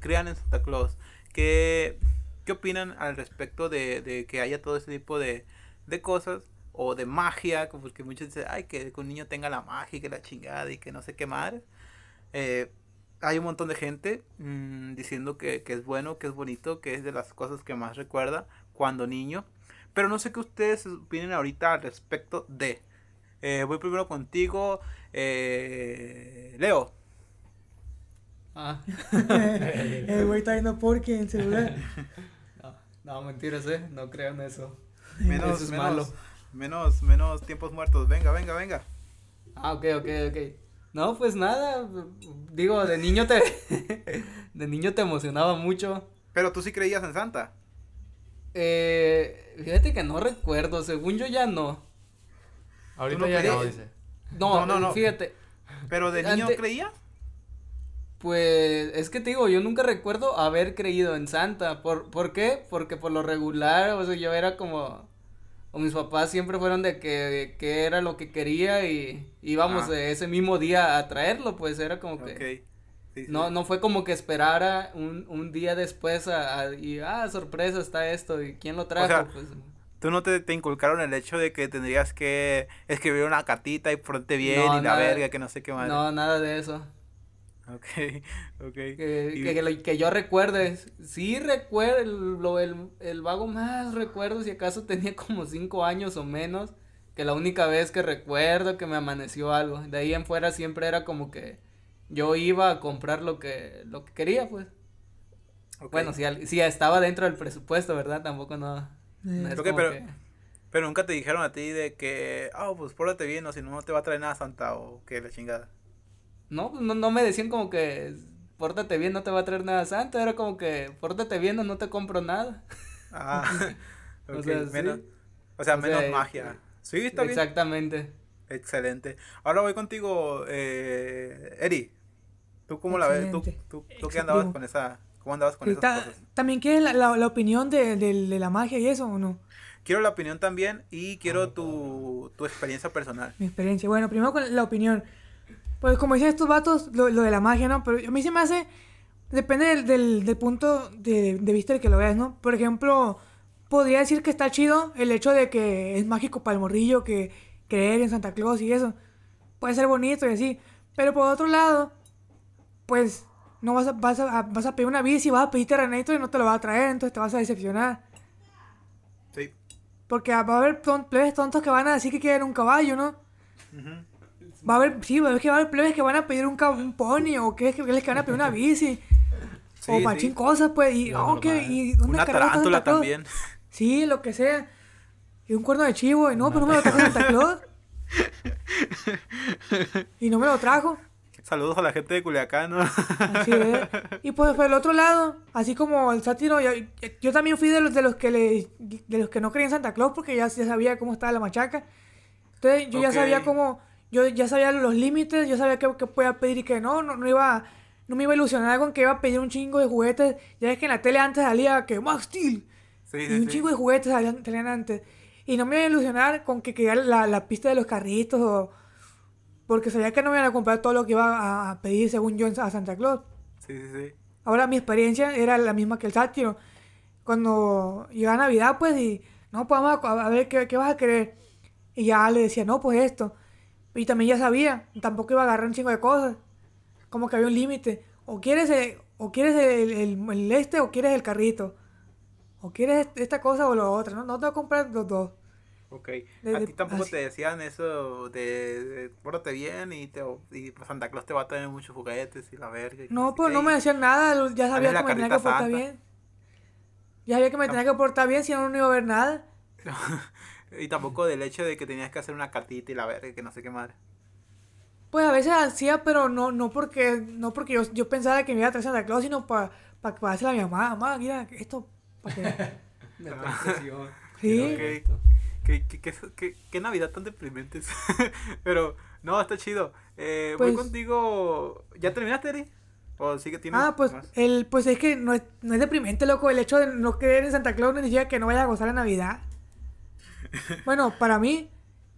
crean en Santa Claus. ¿Qué, qué opinan al respecto de, de que haya todo ese tipo de, de cosas? O de magia, porque muchos dicen, ay, que un niño tenga la magia y que la chingada y que no sé qué madre. Eh, hay un montón de gente mm, diciendo que, que es bueno, que es bonito, que es de las cosas que más recuerda cuando niño. Pero no sé qué ustedes opinen ahorita al respecto de. Eh, voy primero contigo, eh, Leo. Ah, El güey está viendo porque en el celular. no, no, mentiras, eh. No creo en eso. Menos, Eso es menos, malo. menos, menos tiempos muertos. Venga, venga, venga. Ah, ok, ok, ok. No, pues nada. Digo, de niño te. de niño te emocionaba mucho. Pero tú sí creías en Santa. Eh, fíjate que no recuerdo. Según yo ya no. Ahorita no ya no, dice. No, No, no, no. Fíjate. Pero de niño Ante- creías. Pues es que te digo, yo nunca recuerdo haber creído en Santa. ¿Por, ¿por qué? Porque por lo regular, o sea, yo era como... O mis papás siempre fueron de que, que era lo que quería y íbamos Ah. ese mismo día a traerlo, pues era como que... Ok. Sí, sí. No, no fue como que esperara un, un día después a, a- y, ah, sorpresa, está esto, y quién lo trajo, sea, pues... ¿Tú no te, te inculcaron el hecho de que tendrías que escribir una cartita y ponerte bien No, y la nada. verga, que no sé qué más? No, nada de eso. Ok, ok. Que, Y- que, que lo- que yo recuerde, sí recuerdo, el, lo- el, el vago más recuerdo, si acaso tenía como cinco años o menos, que la única vez que recuerdo que me amaneció algo, de ahí en fuera siempre era como que yo iba a comprar lo que, lo que quería, pues. Bueno, si, al- si estaba dentro del presupuesto, ¿verdad? Tampoco no, no es pero- que- Pero nunca te dijeron a ti de que, ah, pues pórtate bien o si no, no te va a traer nada Santa o que la chingada. No, pues, no, no me decían como que pórtate bien, no te va a traer nada santo, era como que pórtate bien o no te compro nada. Ah, O ok, sea, sí. menos, o sea, O menos sea, magia. Sí, está bien. Exactamente. Excelente. Ahora voy contigo, eh, Eri. ¿Tú cómo la ves? ¿Tú, tú, tú qué andabas con esa, cómo andabas con Sí, esas ta- cosas? ¿También quieres la, la, la opinión de, de, de la magia y eso o no? Quiero la opinión también y quiero tu, tu experiencia personal. Mi experiencia. Bueno, primero con la opinión. Pues como dicen estos vatos, lo, lo de la magia, ¿no? Pero a mí se me hace... Depende del, del, del punto de, de vista del que lo veas, ¿no? Por ejemplo, podría decir que está chido el hecho de que es mágico para el morrillo, que creer en Santa Claus y eso. Puede ser bonito y así. Pero por otro lado, pues no vas a, vas a, vas a pedir una bici, vas a pedir terrenito y no te lo va a traer, entonces te vas a decepcionar. Sí. Porque va a haber plebes tontos que van a decir que quieren un caballo, ¿no? Ujú. Va a haber, sí, va a haber, que va a haber plebes que van a pedir un, un pony o que, que les que van a pedir una bici. Sí, o sí. machín cosas, pues. Y, Lo oh. ¿Y dónde Una tarántula también. Sí, lo que sea. Y un cuerno de chivo. Y no, pero no me lo trajo Santa Claus. y no me lo trajo. Saludos a la gente de Culiacán. ¿no? Así es. Y pues por el otro lado, así como el sátiro, yo, yo también fui de los, de los que le, de los que no creían en Santa Claus porque ya, ya sabía cómo estaba la machaca. Entonces yo ya sabía cómo, yo ya sabía los límites, yo sabía qué, qué podía pedir y qué no, no, no iba, no me iba a ilusionar con que iba a pedir un chingo de juguetes. Ya es que en la tele antes salía que Max Steel Sí, y un sí. chingo de juguetes salían, salían antes. Y no me iba a ilusionar con que quería la, la pista de los carritos o... Porque sabía que no me iban a comprar todo lo que iba a- a pedir según yo a Santa Claus. Sí, sí, sí. Ahora mi experiencia era la misma que el sátiro. Cuando llegaba Navidad, pues, y no, pues vamos a, a ver qué, qué vas a querer. Y ya le decía, no, pues esto. Y también ya sabía, tampoco iba a agarrar un chingo de cosas. Como que había un límite. O quieres, el, o quieres el, el- el este o quieres el carrito. O quieres esta cosa o lo otro. No, no te voy a comprar los dos. Ok. De- a ti tampoco así. te decían eso de, de pórtate bien y, te, y Santa Claus te va a tener muchos juguetes y la verga. y No, pues no me decían nada. Ya sabía la que me tenía que portar santa. bien. Ya sabía que me tenía que portar bien, si no, no iba a ver nada. Y tampoco del hecho de que tenías que hacer una cartita y la verga, que no sé qué madre. Pues a veces hacía, pero no, no porque, no porque yo, yo pensaba que me iba a traer Santa Claus, sino para pa, pa, decirle a mi mamá, mamá, mira, esto, para que... Me. Sí. esto. ¿Qué, qué, qué, qué- qué Navidad tan deprimente es? Pero, no, está chido. Eh, voy Pues- contigo. ¿Ya terminaste, Eri? ¿O sigue tienes Ah, pues, más? el, pues es que no es, no es deprimente, loco, el hecho de no creer en Santa Claus no significa que no vayas a gozar la Navidad. Bueno, para mí,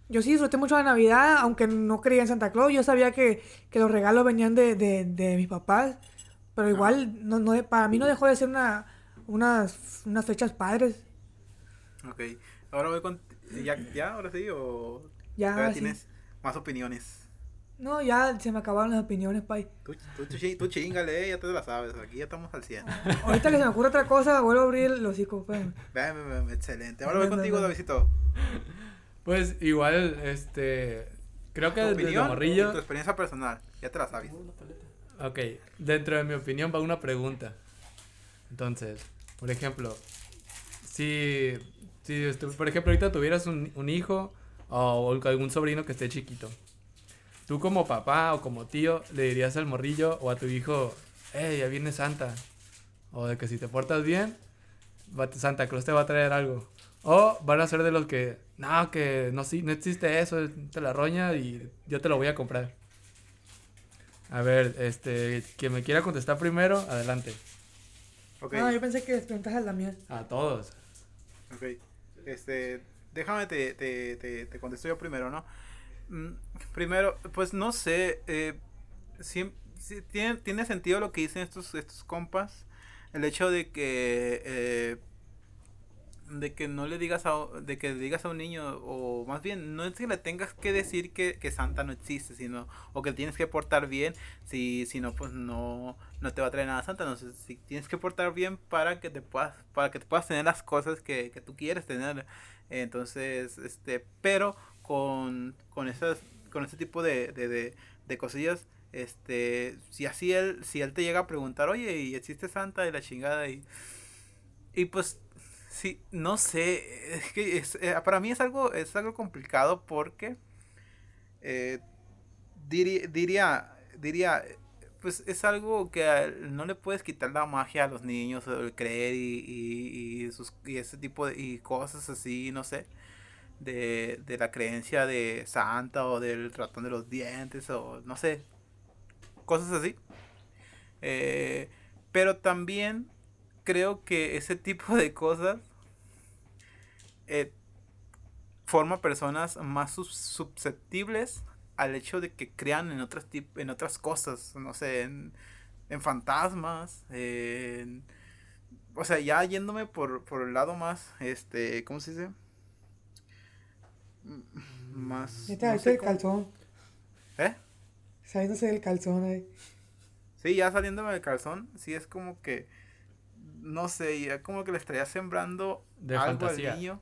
yo sí disfruté mucho la Navidad, aunque no creía en Santa Claus. Yo sabía que, que los regalos venían de, de, de mis papás, pero igual, no, no, para mí no dejó de ser una, unas, unas fechas padres. Ok. Ahora voy con. ¿Ya, ya ahora sí? ¿O Ya, sí. tienes más opiniones? No, ya se me acabaron las opiniones, pay. Tú, tú, tú, chi- tú chingale, ya te la sabes. Aquí ya estamos al 100. Ahorita que se me ocurre otra cosa, vuelvo a abrir el hocico, pues. Ven, ven, ven, excelente. Ahora voy contigo. Davidito. Pues igual, este. Creo que Tu desde opinión morrillo. tu experiencia personal. Ya te la sabes. Ok, dentro de mi opinión va una pregunta. Entonces, por ejemplo, si, si por ejemplo ahorita tuvieras un, un hijo o algún sobrino que esté chiquito, tú como papá o como tío le dirías al morrillo o a tu hijo, hey, ya viene Santa, o de que si te portas bien, va- Santa Claus te va a traer algo. O van a ser de los que, no, que no, sí, no existe eso, te la roña y yo te lo voy a comprar. A ver, este, quien me quiera contestar primero, adelante. Ok. Ah, yo pensé que preguntas al Damián. A todos. Ok. Este, déjame te, te, te, te contesto yo primero, ¿no? Mm, Primero, pues no sé, eh, sí, tiene, tiene sentido lo que dicen estos, estos compas. El hecho de que eh, de que no le digas a de que le digas a un niño o más bien no es que le tengas que decir que, que Santa no existe sino o que tienes que portar bien si si no pues no no te va a traer nada Santa no sé si tienes que portar bien para que te puedas para que te puedas tener las cosas que, que tú quieres tener entonces este pero con con esas con ese tipo de, de, de, cosillas este si así él si él te llega a preguntar oye y existe Santa y la chingada y y pues sí no sé es que es, eh, para mí es algo es algo complicado porque eh, diría diría diría pues es algo que no le puedes quitar la magia a los niños el creer y, y, y sus, y ese tipo de y cosas así no sé de, de la creencia de Santa o del ratón de los dientes o no sé cosas así Eh, pero también creo que ese tipo de cosas eh, forma personas más sus- susceptibles al hecho de que crean en otras en otras cosas, no sé, en, en fantasmas, en- o sea, ya yéndome por, por el lado más, este, ¿cómo se dice? Más... Ya te no sé el cómo- calzón. ¿Eh? Saliéndose del calzón ahí. Sí, ya saliéndome del calzón, sí es como que, no sé, ya como que le estaría sembrando De algo fantasía. al niño.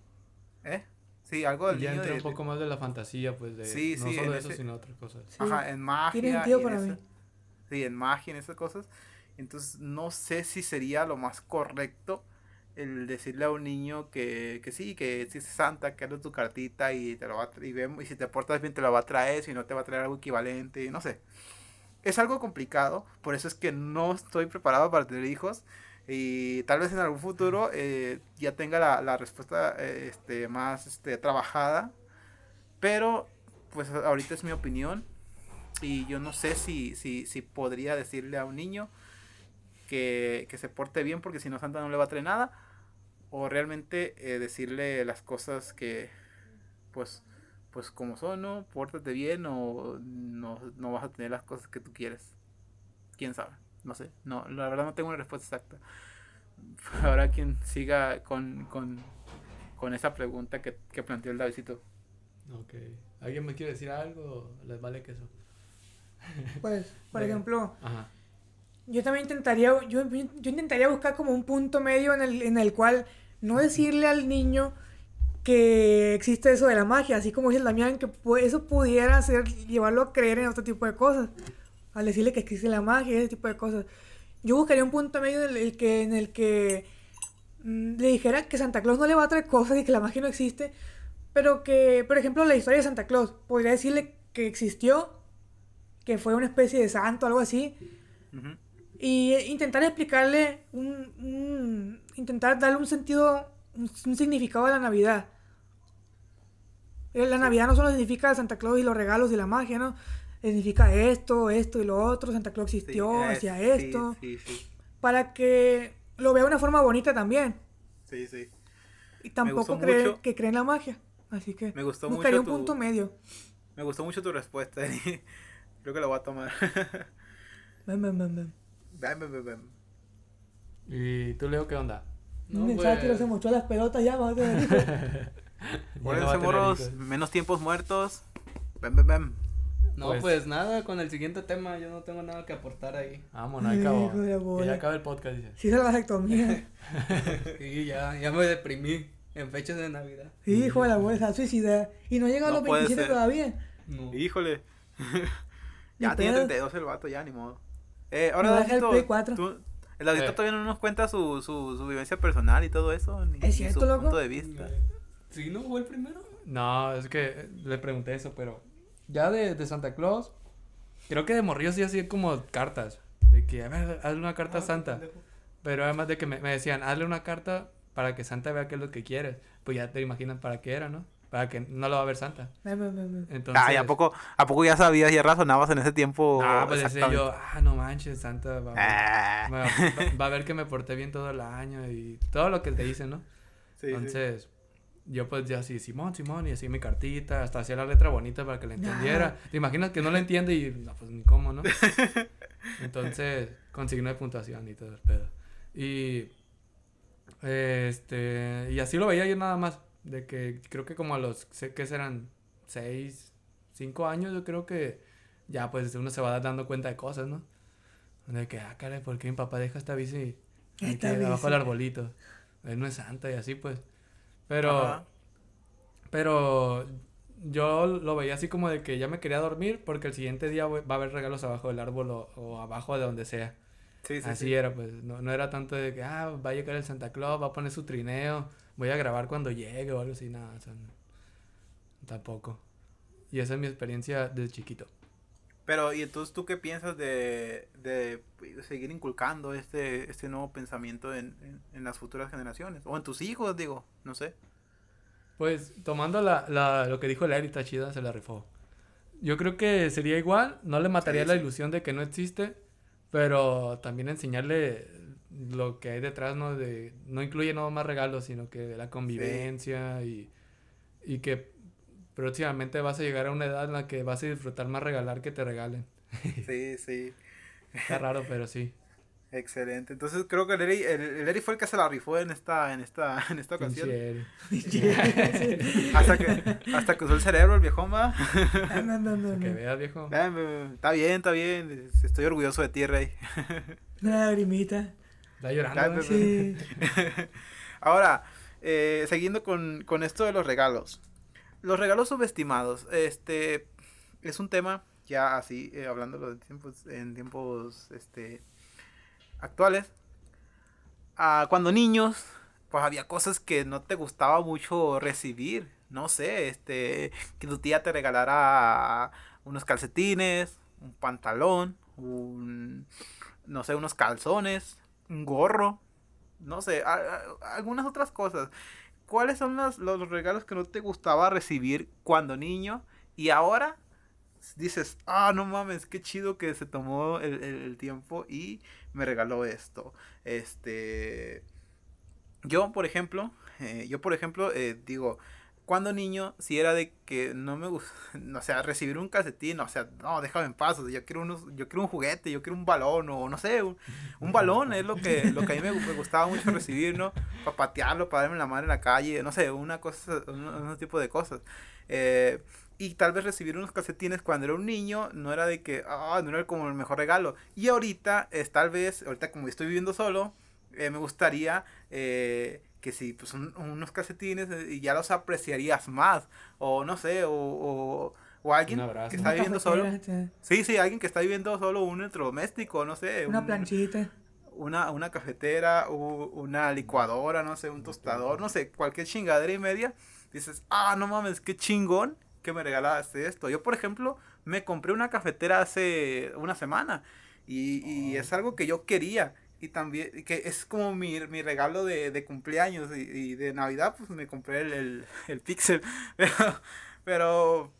¿Eh? Sí, algo al ya niño entra de, un poco más de la fantasía, pues, de Sí, no sí, solo eso, ese- sino otras cosas. Sí. Ajá, en magia. Tiene sentido y en para esa- mí. Sí, en magia, en esas cosas. Entonces, no sé si sería lo más correcto el decirle a un niño que, que sí, que si es Santa, que tu cartita y te lo va a y, vemos, y si te portas bien te lo va a traer, si no te va a traer algo equivalente, no sé. Es algo complicado, por eso es que no estoy preparado para tener hijos y tal vez en algún futuro eh, ya tenga la, la respuesta eh, este, más este, trabajada, pero pues ahorita es mi opinión y yo no sé si, si, si podría decirle a un niño que, que se porte bien porque si no Santa no le va a traer nada o realmente eh, decirle las cosas que pues pues como son, ¿no? Pórtate bien o no, no vas a tener las cosas que tú quieres. ¿Quién sabe? No sé. No, la verdad no tengo una respuesta exacta. Ahora quien siga con, con, con esa pregunta que, que planteó el Davidito. Ok. ¿Alguien me quiere decir algo? ¿Les vale que eso? Pues, por ejemplo, Ajá. Yo también intentaría, yo, yo intentaría buscar como un punto medio en el, en el cual no decirle al niño que existe eso de la magia, así como dice el Damián, que eso pudiera hacer, llevarlo a creer en otro tipo de cosas, al decirle que existe la magia y ese tipo de cosas. Yo buscaría un punto medio en el que, en el que mm, le dijera que Santa Claus no le va a traer cosas y que la magia no existe, pero que, por ejemplo, la historia de Santa Claus, podría decirle que existió, que fue una especie de santo, algo así, Ujú. Y intentar explicarle un, un- intentar darle un sentido un, un significado de la Navidad. Eh, La Navidad no solo significa Santa Claus y los regalos y la magia, ¿no? Significa esto, esto y lo otro. Santa Claus Sí, existió, es- sí, esto. Sí, sí, Para que lo vea de una forma bonita también. sí, sí. Y tampoco cree, mucho. que cree en la magia. Así que Me gustó buscaría mucho un tu- punto medio. Me gustó mucho tu respuesta. Creo que la voy a tomar. Ven, ven, ven, ven. Ven, ven, ven, ven. ¿Y tú, Leo, qué onda? No, pues, que se mochó las pelotas ya, vamos a no tener morros, menos tiempos muertos. Ven, ven, ven. No, Pues- pues, nada, con el siguiente tema yo no tengo nada que aportar ahí. Vámonos. Hijo de Que ya acabe el podcast, dice. Sí, se la vasectomía. Y ya, ya me deprimí en fechas de Navidad. Sí, hijo de la bolsa, suicida. Y no llega a No los puede 27 ser. todavía. No. Híjole. Ya tiene pedo. 32 el vato, ya, ni modo. Eh, ahora, deja el Play 4. tú- el Davidito Eh. todavía no nos cuenta su, su, su vivencia personal y todo eso. Ni, ¿Es ni cierto, su loco? punto de vista. ¿Sí no fue el primero? No, es que eh, le pregunté eso, pero ya de, de Santa Claus, creo que de morrillo sí hacía como cartas. De que, a ver, hazle una carta a Ah, Santa. pendejo. Pero además de que me, me decían, hazle una carta para que Santa vea qué es lo que quieres. Pues ya te imaginas para qué era, ¿no? Para que no lo va a ver Santa. Entonces, Ay, ¿a poco, ¿a poco ya sabías, ya razonabas en ese tiempo? Ah, pues decía yo, ah, no manches, Santa va a, ver, Ah. va, a ver que me porté bien todo el año y todo lo que te dicen, ¿no? Sí, sí. Entonces, yo pues ya así, Simón, Simón, y así mi cartita, hasta hacía la letra bonita para que la entendiera. ¿Te imaginas que no la entiende y, no, pues ni cómo, ¿no? Entonces, con signo de puntuación y todo el pedo. Y, este, y así lo veía yo nada más, de que creo que como a los, sé que serán seis, cinco años, yo creo que ya pues uno se va dando cuenta de cosas, ¿no? De que, ah, caray, ¿por qué mi papá deja esta bici Esta aquí abajo del arbolito? Él no es santa y así pues. Pero, Ajá. pero yo lo veía así como de que ya me quería dormir porque el siguiente día va a haber regalos abajo del árbol o, o abajo de donde sea. Sí, sí, así sí. era, pues. No, no era tanto de que, ah, va a llegar el Santa Claus, va a poner su trineo, voy a grabar cuando llegue o algo así, nada, o sea, tampoco. Y esa es mi experiencia desde chiquito. Pero, ¿y entonces tú qué piensas de, de seguir inculcando este, este nuevo pensamiento en, en, en las futuras generaciones? O en tus hijos, digo, no sé. Pues tomando la, la, lo que dijo Larry, está chida, se la rifó. Yo creo que sería igual, no le mataría Sí, la sí. ilusión de que no existe, pero también enseñarle lo que hay detrás, ¿no? De, no incluye no más regalos, sino que la convivencia y, y que próximamente vas a llegar a una edad en la que vas a disfrutar más regalar que te regalen. Sí, sí. Está raro, pero sí. Excelente. Entonces creo que el Eri, el, el Eri fue el que se la rifó en esta, en esta, en esta ocasión. Hasta que, hasta que usó el cerebro el viejón, va. No, no, no, Que veas, viejo. Está bien, está bien. Estoy orgulloso de ti, Rey. Una lagrimita. Está llorando. Sí. Ahora, eh, siguiendo con, con esto de los regalos. Los regalos subestimados. Este es un tema ya así, eh, hablando de tiempos, en tiempos este, actuales. Ah, cuando niños, pues había cosas que no te gustaba mucho recibir. No sé, este, que tu tía te regalara unos calcetines, un pantalón, un, no sé, unos calzones, un gorro, no sé, algunas otras cosas. ¿Cuáles son los, los regalos que no te gustaba recibir cuando niño y ahora dices, ah, no mames, qué chido que se tomó el, el- el tiempo y me regaló esto? Este, yo, por ejemplo, eh, yo, por ejemplo, eh, digo, cuando niño, si era de que no me gusta, o sea, recibir un calcetín, o sea, no, déjame en paz, o sea, yo quiero unos, yo quiero un juguete, yo quiero un balón, o no sé, un, un balón es lo que, lo que a mí me, gustaba mucho recibir, ¿no? Para patearlo, para darme la mano en la calle, no sé, una cosa, un, un tipo de cosas. Eh, y tal vez recibir unos calcetines cuando era un niño no era de que, ah, no era como el mejor regalo. Y ahorita, es tal vez, ahorita como estoy viviendo solo, eh, me gustaría eh, que si pues un- unos calcetines eh, y ya los apreciarías más. O no sé, o, o, o alguien que está viviendo solo. Sí, sí, alguien que está viviendo solo un electrodoméstico, no sé. Una un- planchita. una, una cafetera, u- una licuadora, no sé, un tostador, no sé, cualquier chingadera y media, dices, ah, no mames, qué chingón que me regalaste esto. Yo, por ejemplo, me compré una cafetera hace una semana y, y es algo que yo quería. Y también, que es como mi, mi regalo de, de cumpleaños y, y de Navidad, pues me compré el, el, el Pixel. Pero,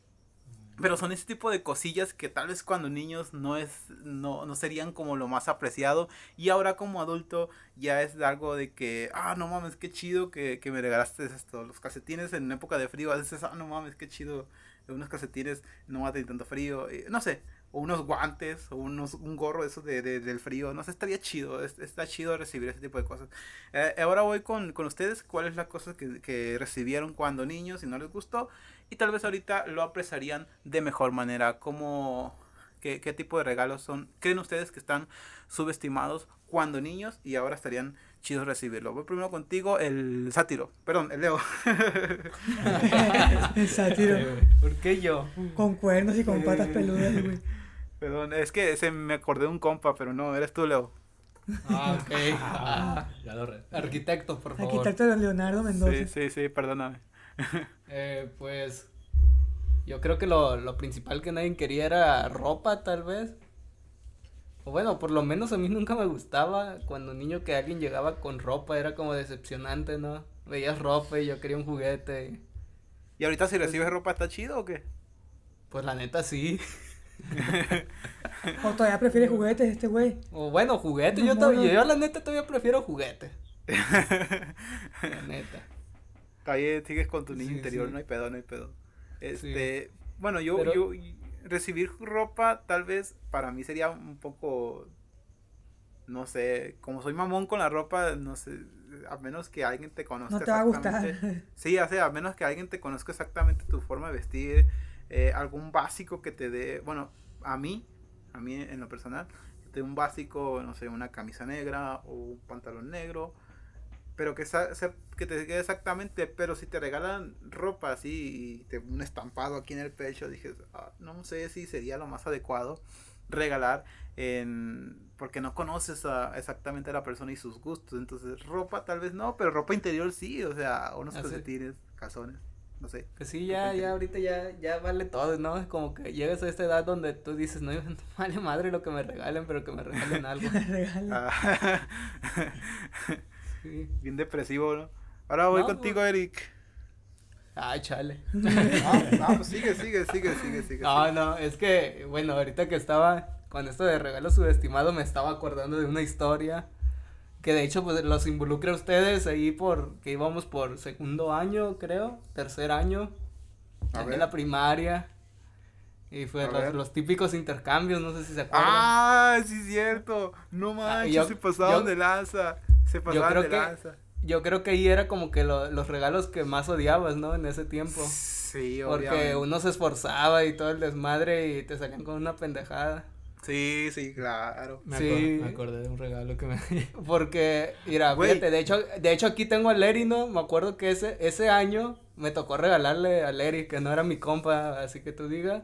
pero, son ese tipo de cosillas que tal vez cuando niños no es, no, no serían como lo más apreciado. Y ahora como adulto ya es algo de que, ah, no mames, qué chido que, que me regalaste esto. Los calcetines en época de frío, a veces, ah, no mames, qué chido. Unos calcetines no tener tanto frío. no sé, o unos guantes, o unos, un gorro eso de, de- del frío, no sé, estaría chido, es- está chido recibir ese tipo de cosas. Eh, ahora voy con, con ustedes, ¿cuál es la cosa que, que recibieron cuando niños y no les gustó? Y tal vez ahorita lo apreciarían de mejor manera, ¿cómo, qué, qué tipo de regalos son? ¿Creen ustedes que están subestimados cuando niños y ahora estarían chidos recibirlo? Voy primero contigo, el sátiro, perdón, el Leo. El sátiro. ¿Por qué yo? Con cuernos y con patas peludas, güey. Perdón, es que se me acordé de un compa, pero no, eres tú, Leo. Ah, ok. Ah, ya lo re. Arquitecto, por favor. Arquitecto de Leonardo Mendoza. Sí, sí, sí, perdóname. Eh, pues yo creo que lo, lo principal que nadie quería era ropa, tal vez. O bueno, por lo menos a mí nunca me gustaba cuando niño que alguien llegaba con ropa, era como decepcionante, ¿no? Veías ropa y yo quería un juguete. ¿Y ahorita si recibes ropa está chido o qué? Pues la neta sí. O todavía prefiere juguetes este güey. O bueno, juguete, No, yo, no, todavía, no. yo la neta todavía prefiero juguete. La neta. Está bien, sigues con tu niño Sí, interior, sí. no hay pedo, no hay pedo. Este, bueno, yo, Pero- yo recibir ropa tal vez para mí sería un poco, no sé, como soy mamón con la ropa, no sé, a menos que alguien te conozca No te va a gustar. Sí, o sea, a menos que alguien te conozca exactamente tu forma de vestir, eh, algún básico que te dé, bueno, a mí, a mí en lo personal, que te dé un básico, no sé, una camisa negra o un pantalón negro, pero que, sa- que te quede exactamente, pero si te regalan ropa así y te, un estampado aquí en el pecho, dije, "Ah, no sé si sería lo más adecuado regalar en porque no conoces a- exactamente a la persona y sus gustos, entonces ropa tal vez no, pero ropa interior sí, o sea, unos calcetines, calzones, no sé. Pues sí, ya, ya ahorita ya, ya vale todo, ¿no? Como que llegas a esta edad donde tú dices, no, no vale madre lo que me regalen, pero que me regalen algo. Regala. Ah, Sí. bien depresivo, ¿no? Ahora voy No, contigo, Eric. Ay, chale. Ah, ah, pues sigue, sigue, sigue, sigue, sigue. No, sigue. no, es que, bueno, ahorita que estaba con esto de regalo subestimado, me estaba acordando de una historia que de hecho, pues, los involucra a ustedes ahí por, que íbamos por segundo año, creo, tercer año, en la primaria, y fue los, los típicos intercambios, no sé si se acuerdan. Ah, sí, cierto. No manches, yo- se pasaron yo- de lanza. Se pasaron creo de que- lanza. Yo creo que ahí era como que lo- los regalos que más odiabas, ¿no? En ese tiempo. Sí, Porque obviamente. uno se esforzaba y todo el desmadre y te salían con una pendejada. Sí, sí, claro. Me, Sí. acor- me acordé de un regalo que me Porque, mira, Güey. fíjate, de hecho, de hecho aquí tengo a Larry, ¿no? Me acuerdo que ese, ese año me tocó regalarle a Larry, que no era mi compa, así que tú digas.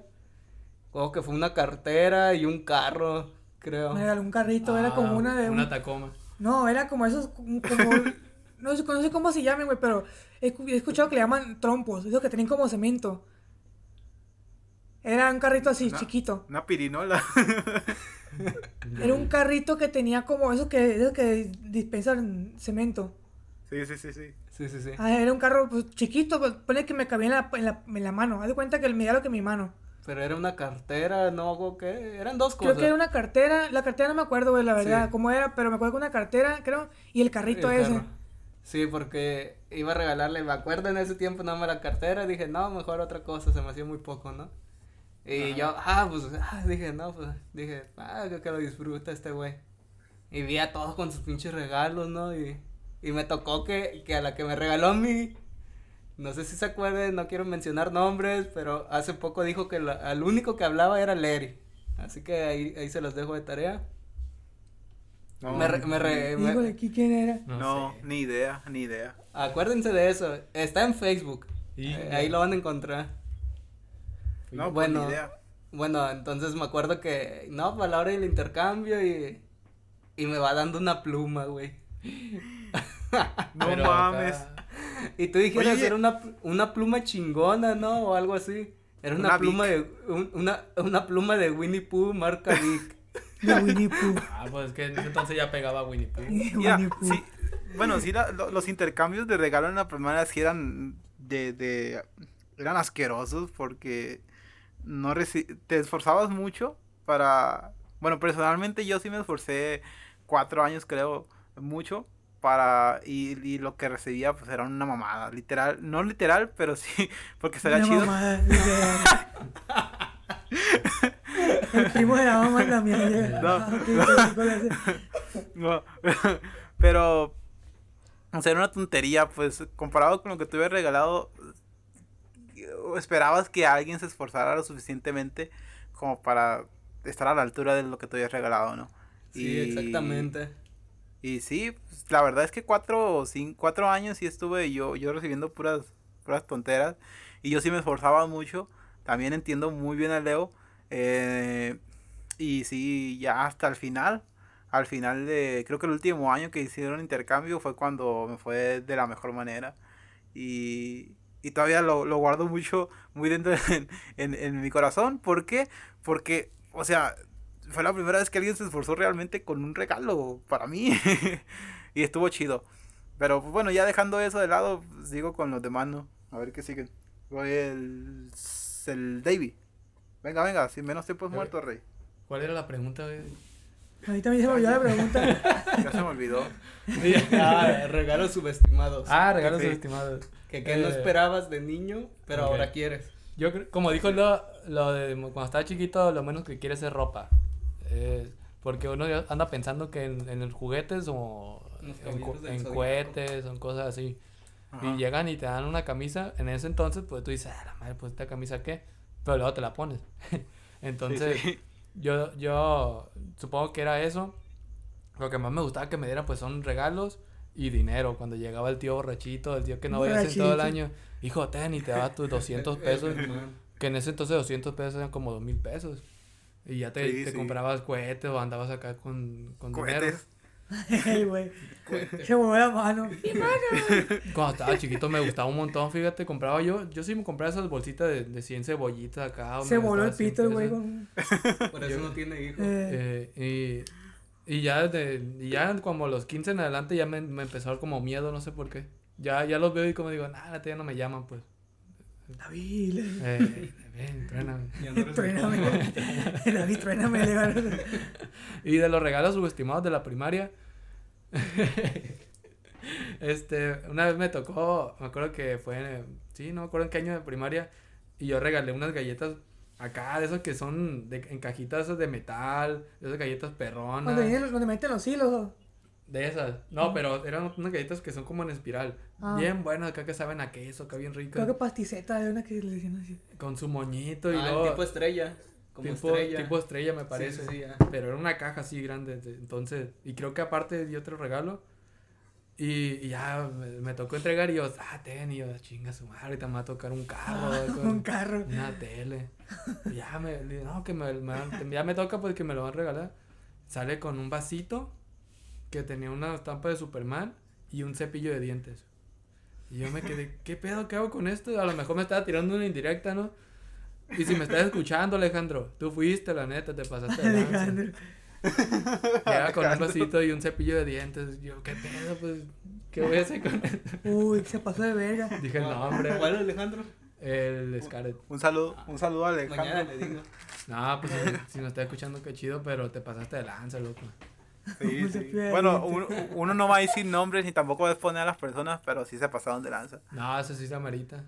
Como que fue una cartera y un carro, creo. Me regaló un carrito, era como Ah, una de. Una un- Tacoma. No, era como esos. Como, no, sé, no sé cómo se llaman, güey, pero he escuchado que le llaman trompos, esos que tienen como cemento. Era un carrito así, chiquito. Una pirinola. Era un carrito que tenía como esos que, esos que dispensan cemento. sí, sí, sí, sí. Sí, sí, sí. Ah, era un carro pues, chiquito, pues, pone que me cabía en la, en la, en la mano. Haz de cuenta que me lo que mi mano. Pero era una cartera, no, ¿o ¿qué? Eran dos Creo cosas. que era una cartera, la cartera no me acuerdo, güey, la verdad, Sí. cómo era, pero me acuerdo que una cartera, creo, y el carrito El ese. carro. Sí, porque iba a regalarle, me acuerdo en ese tiempo nada más la cartera, dije, no, mejor otra cosa, se me hacía muy poco, ¿no? Y Ajá. yo, ah, pues, ah, dije, no, pues, dije, ah, que, que lo disfruta este güey. Y vi a todos con sus pinches regalos, ¿no? Y, y me tocó que, que a la que me regaló a mí, no sé si se acuerdan, no quiero mencionar nombres, pero hace poco dijo que la- al único que hablaba era Larry. Así que ahí, ahí se los dejo de tarea. No, me, re- me re- me- Híjole, ¿qui- ¿quién era? No, no, sé. ni idea, ni idea. Acuérdense de eso. Está en Facebook. Y- Eh, ahí lo van a encontrar. No, pues Bueno. ni idea. Bueno, entonces me acuerdo que, no, para la hora del intercambio y, y me va dando una pluma, güey. No Pero mames. acá- Y tú dijeras, Oye. era una, una pluma chingona, ¿no? O algo así. Era una, Una pluma de, un- una, una pluma de Winnie Pooh marca Vic. De Winnie Pooh. Ah, pues es que en ese entonces ya pegaba Winnie Pooh. Mira, Winnie Pooh. sí, bueno, sí, la- lo- los intercambios de regalo en la primaria sí eran de, de eran asquerosos porque no te esforzabas mucho para, bueno, personalmente yo sí me esforcé cuatro años creo mucho para y, y lo que recibía pues era una mamada, literal, no literal, pero sí, porque estaría Una chido. mamada. El primo de la mamá la. No. Ah. No, pero, o sea, era una tontería, pues, comparado con lo que te hubiera regalado, esperabas que alguien se esforzara lo suficientemente como para estar a la altura de lo que te habías regalado, ¿no? Sí, Y- exactamente. Y sí, pues, la verdad es que cuatro cinco, cuatro años sí estuve yo, yo recibiendo puras, puras tonteras. Y yo sí me esforzaba mucho. También entiendo muy bien a Leo. eh, y sí, ya hasta el final. Al final de, creo que el último año que hicieron intercambio fue cuando me fue de la mejor manera. Y, y todavía lo, lo guardo mucho, muy dentro en, en, en mi corazón. ¿Por qué? Porque, o sea, fue la primera vez que alguien se esforzó realmente con un regalo para mí. y estuvo chido. Pero pues, bueno, ya dejando eso de lado, pues, sigo con los demás, ¿no? A ver qué siguen. Voy el. El Davy. Venga, venga, sin menos tiempo es muerto, rey. ¿Cuál era la pregunta? güey? A mí también se me olvidó la pregunta. Ya se me olvidó. Ah, regalos subestimados. ah, regalos subestimados. Que que no eh, esperabas de niño, pero ok. ahora quieres. Yo como dijo lo, lo de cuando estaba chiquito, lo menos que quiere es ropa. Eh, porque uno anda pensando que en, en juguetes o en, cu- en cohetes o cosas así. Ajá. Y llegan y te dan una camisa. En ese entonces, pues tú dices, ah, la madre, pues esta camisa qué. Pero luego te la pones. entonces, Sí, sí. yo, yo supongo que era eso. Lo que más me gustaba que me dieran, pues son regalos y dinero. Cuando llegaba el tío borrachito, el tío que no veías en todo el año, hijo, ten y te daba tus 200 pesos. Que en ese entonces 200 pesos eran como 2000 pesos. Y ya te, Sí, te sí. comprabas cohetes o andabas acá con, con dinero. Cohetes. Ey, güey. Se movió la mano. Mi mano. Cuando estaba chiquito me gustaba un montón, fíjate, compraba yo, yo sí me compraba esas bolsitas de, de 100 cebollitas acá. Se voló el gastaba 100 pito, güey. con- Por eso no tiene hijos. Eh, Eh, y, y ya de, y ya como a los 15 en adelante ya me, me empezó a dar como miedo, no sé por qué. Ya, ya los veo y como digo, nada, ya no me llaman, pues. David, Eh, ven, truéname. No truéname. David, truéname. le va a- Y de los regalos subestimados de la primaria. este, una vez me tocó, me acuerdo que fue, en- sí, no me acuerdo en qué año de primaria, y yo regalé unas galletas acá, de esas que son de, en cajitas esas de metal, de esas galletas perronas. Donde, vienen- donde meten los hilos. De esas. No, pero eran unas galletas que son como en espiral. Ah. Bien buenas, acá que saben a queso, acá bien ricas. Creo que pasticeta de una que le decían así. Con su moñito y Ah, luego. tipo estrella. Como tipo, estrella. tipo estrella, me Sí, parece. sí, sí, ya. Pero era una caja así grande. de- Entonces, y creo que aparte di otro regalo. Y, y ya me, me tocó entregar y yo, ah, ten, y yo, chinga su madre, ahorita me va a tocar un carro. con Un carro. Una tele. Y ya me, no, que me, me ya me toca pues que me lo van a regalar. Sale con un vasito que tenía una estampa de Superman y un cepillo de dientes. Y yo me quedé, ¿qué pedo? ¿Qué hago con esto? A lo mejor me estaba tirando una indirecta, ¿no? Y si me estás escuchando, Alejandro, tú fuiste, la neta, te pasaste de lanza. Llega con un vasito y un cepillo de dientes. Yo, ¿qué pedo? Pues, ¿qué voy a hacer con esto? Uy, se pasó de verga. Dije el nombre. ¿Cuál Alejandro? El Scarlett. Un saludo, un saludo a Mañana Alejandro. le digo. No, pues si, si no está escuchando, qué chido, pero te pasaste de lanza, loco. Sí, Un sí. Bueno, uno, uno no va a decir nombres ni tampoco va a exponer a las personas, pero sí se pasaron de lanza. No, eso sí se amerita.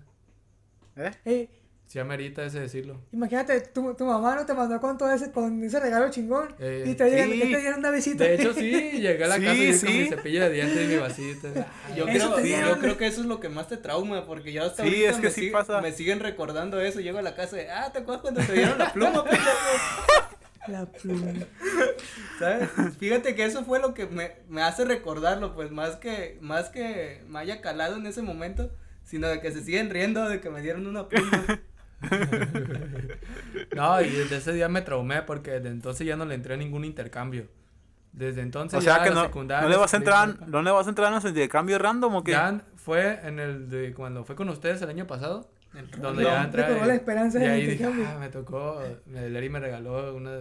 ¿Eh? Ey, Sí amerita ese decirlo. imagínate, tu, tu mamá no te mandó con todo ese, con ese regalo chingón. Eh, y te dieron, sí. que te dieron una visita. De hecho, sí, llegué a la Sí, casa y con mi cepillo de dientes y mi vasito. Yo Eso creo, yo creo que eso es lo que más te trauma, porque yo hasta Sí, ahorita es que me, sí sigue- pasa. me siguen recordando eso. Llego a la casa de, ah, ¿te acuerdas cuando te dieron la pluma? La pluma. ¿Sabes? Fíjate que eso fue lo que me, me hace recordarlo, pues más que, más que me haya calado en ese momento, sino de que se siguen riendo de que me dieron una pluma. No, y desde ese día me traumé porque desde entonces ya no le entré a ningún intercambio. Desde entonces O sea ya que la no, secundaria, no le vas a entrar. ¿no le vas a entrar en los intercambios random o qué? Ya fue en el de cuando fue con ustedes el año pasado. Donde No, ya te entré. cobró la esperanza y ahí dije, intercambio. ah, me tocó. Me, Larry me regaló una,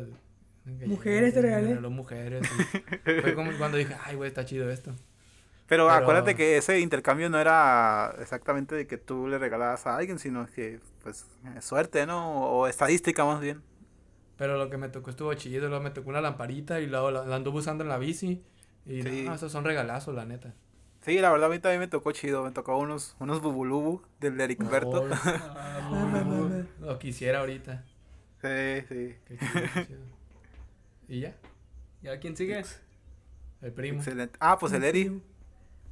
Mujeres te me regalé. regaló mujeres. Fue como cuando dije, ay, güey, está chido esto. Pero, Pero- acuérdate que ese intercambio no era exactamente de que tú le regalabas a alguien, sino que, pues, eh, suerte, ¿no? O estadística más bien. Pero lo que me tocó estuvo chido. Luego me tocó una lamparita y luego la, la anduve usando en la bici. Y Sí. no, esos son regalazos, la neta. Sí, la verdad a mí también me tocó chido. Me tocó unos, unos bubulubu del Ericberto. Oh, Ah, Ah, lo quisiera ahorita. Sí, sí. Qué chido, qué chido. Y ya, ¿Ya quién sigue? el primo. Excelente. Ah, pues el Eri.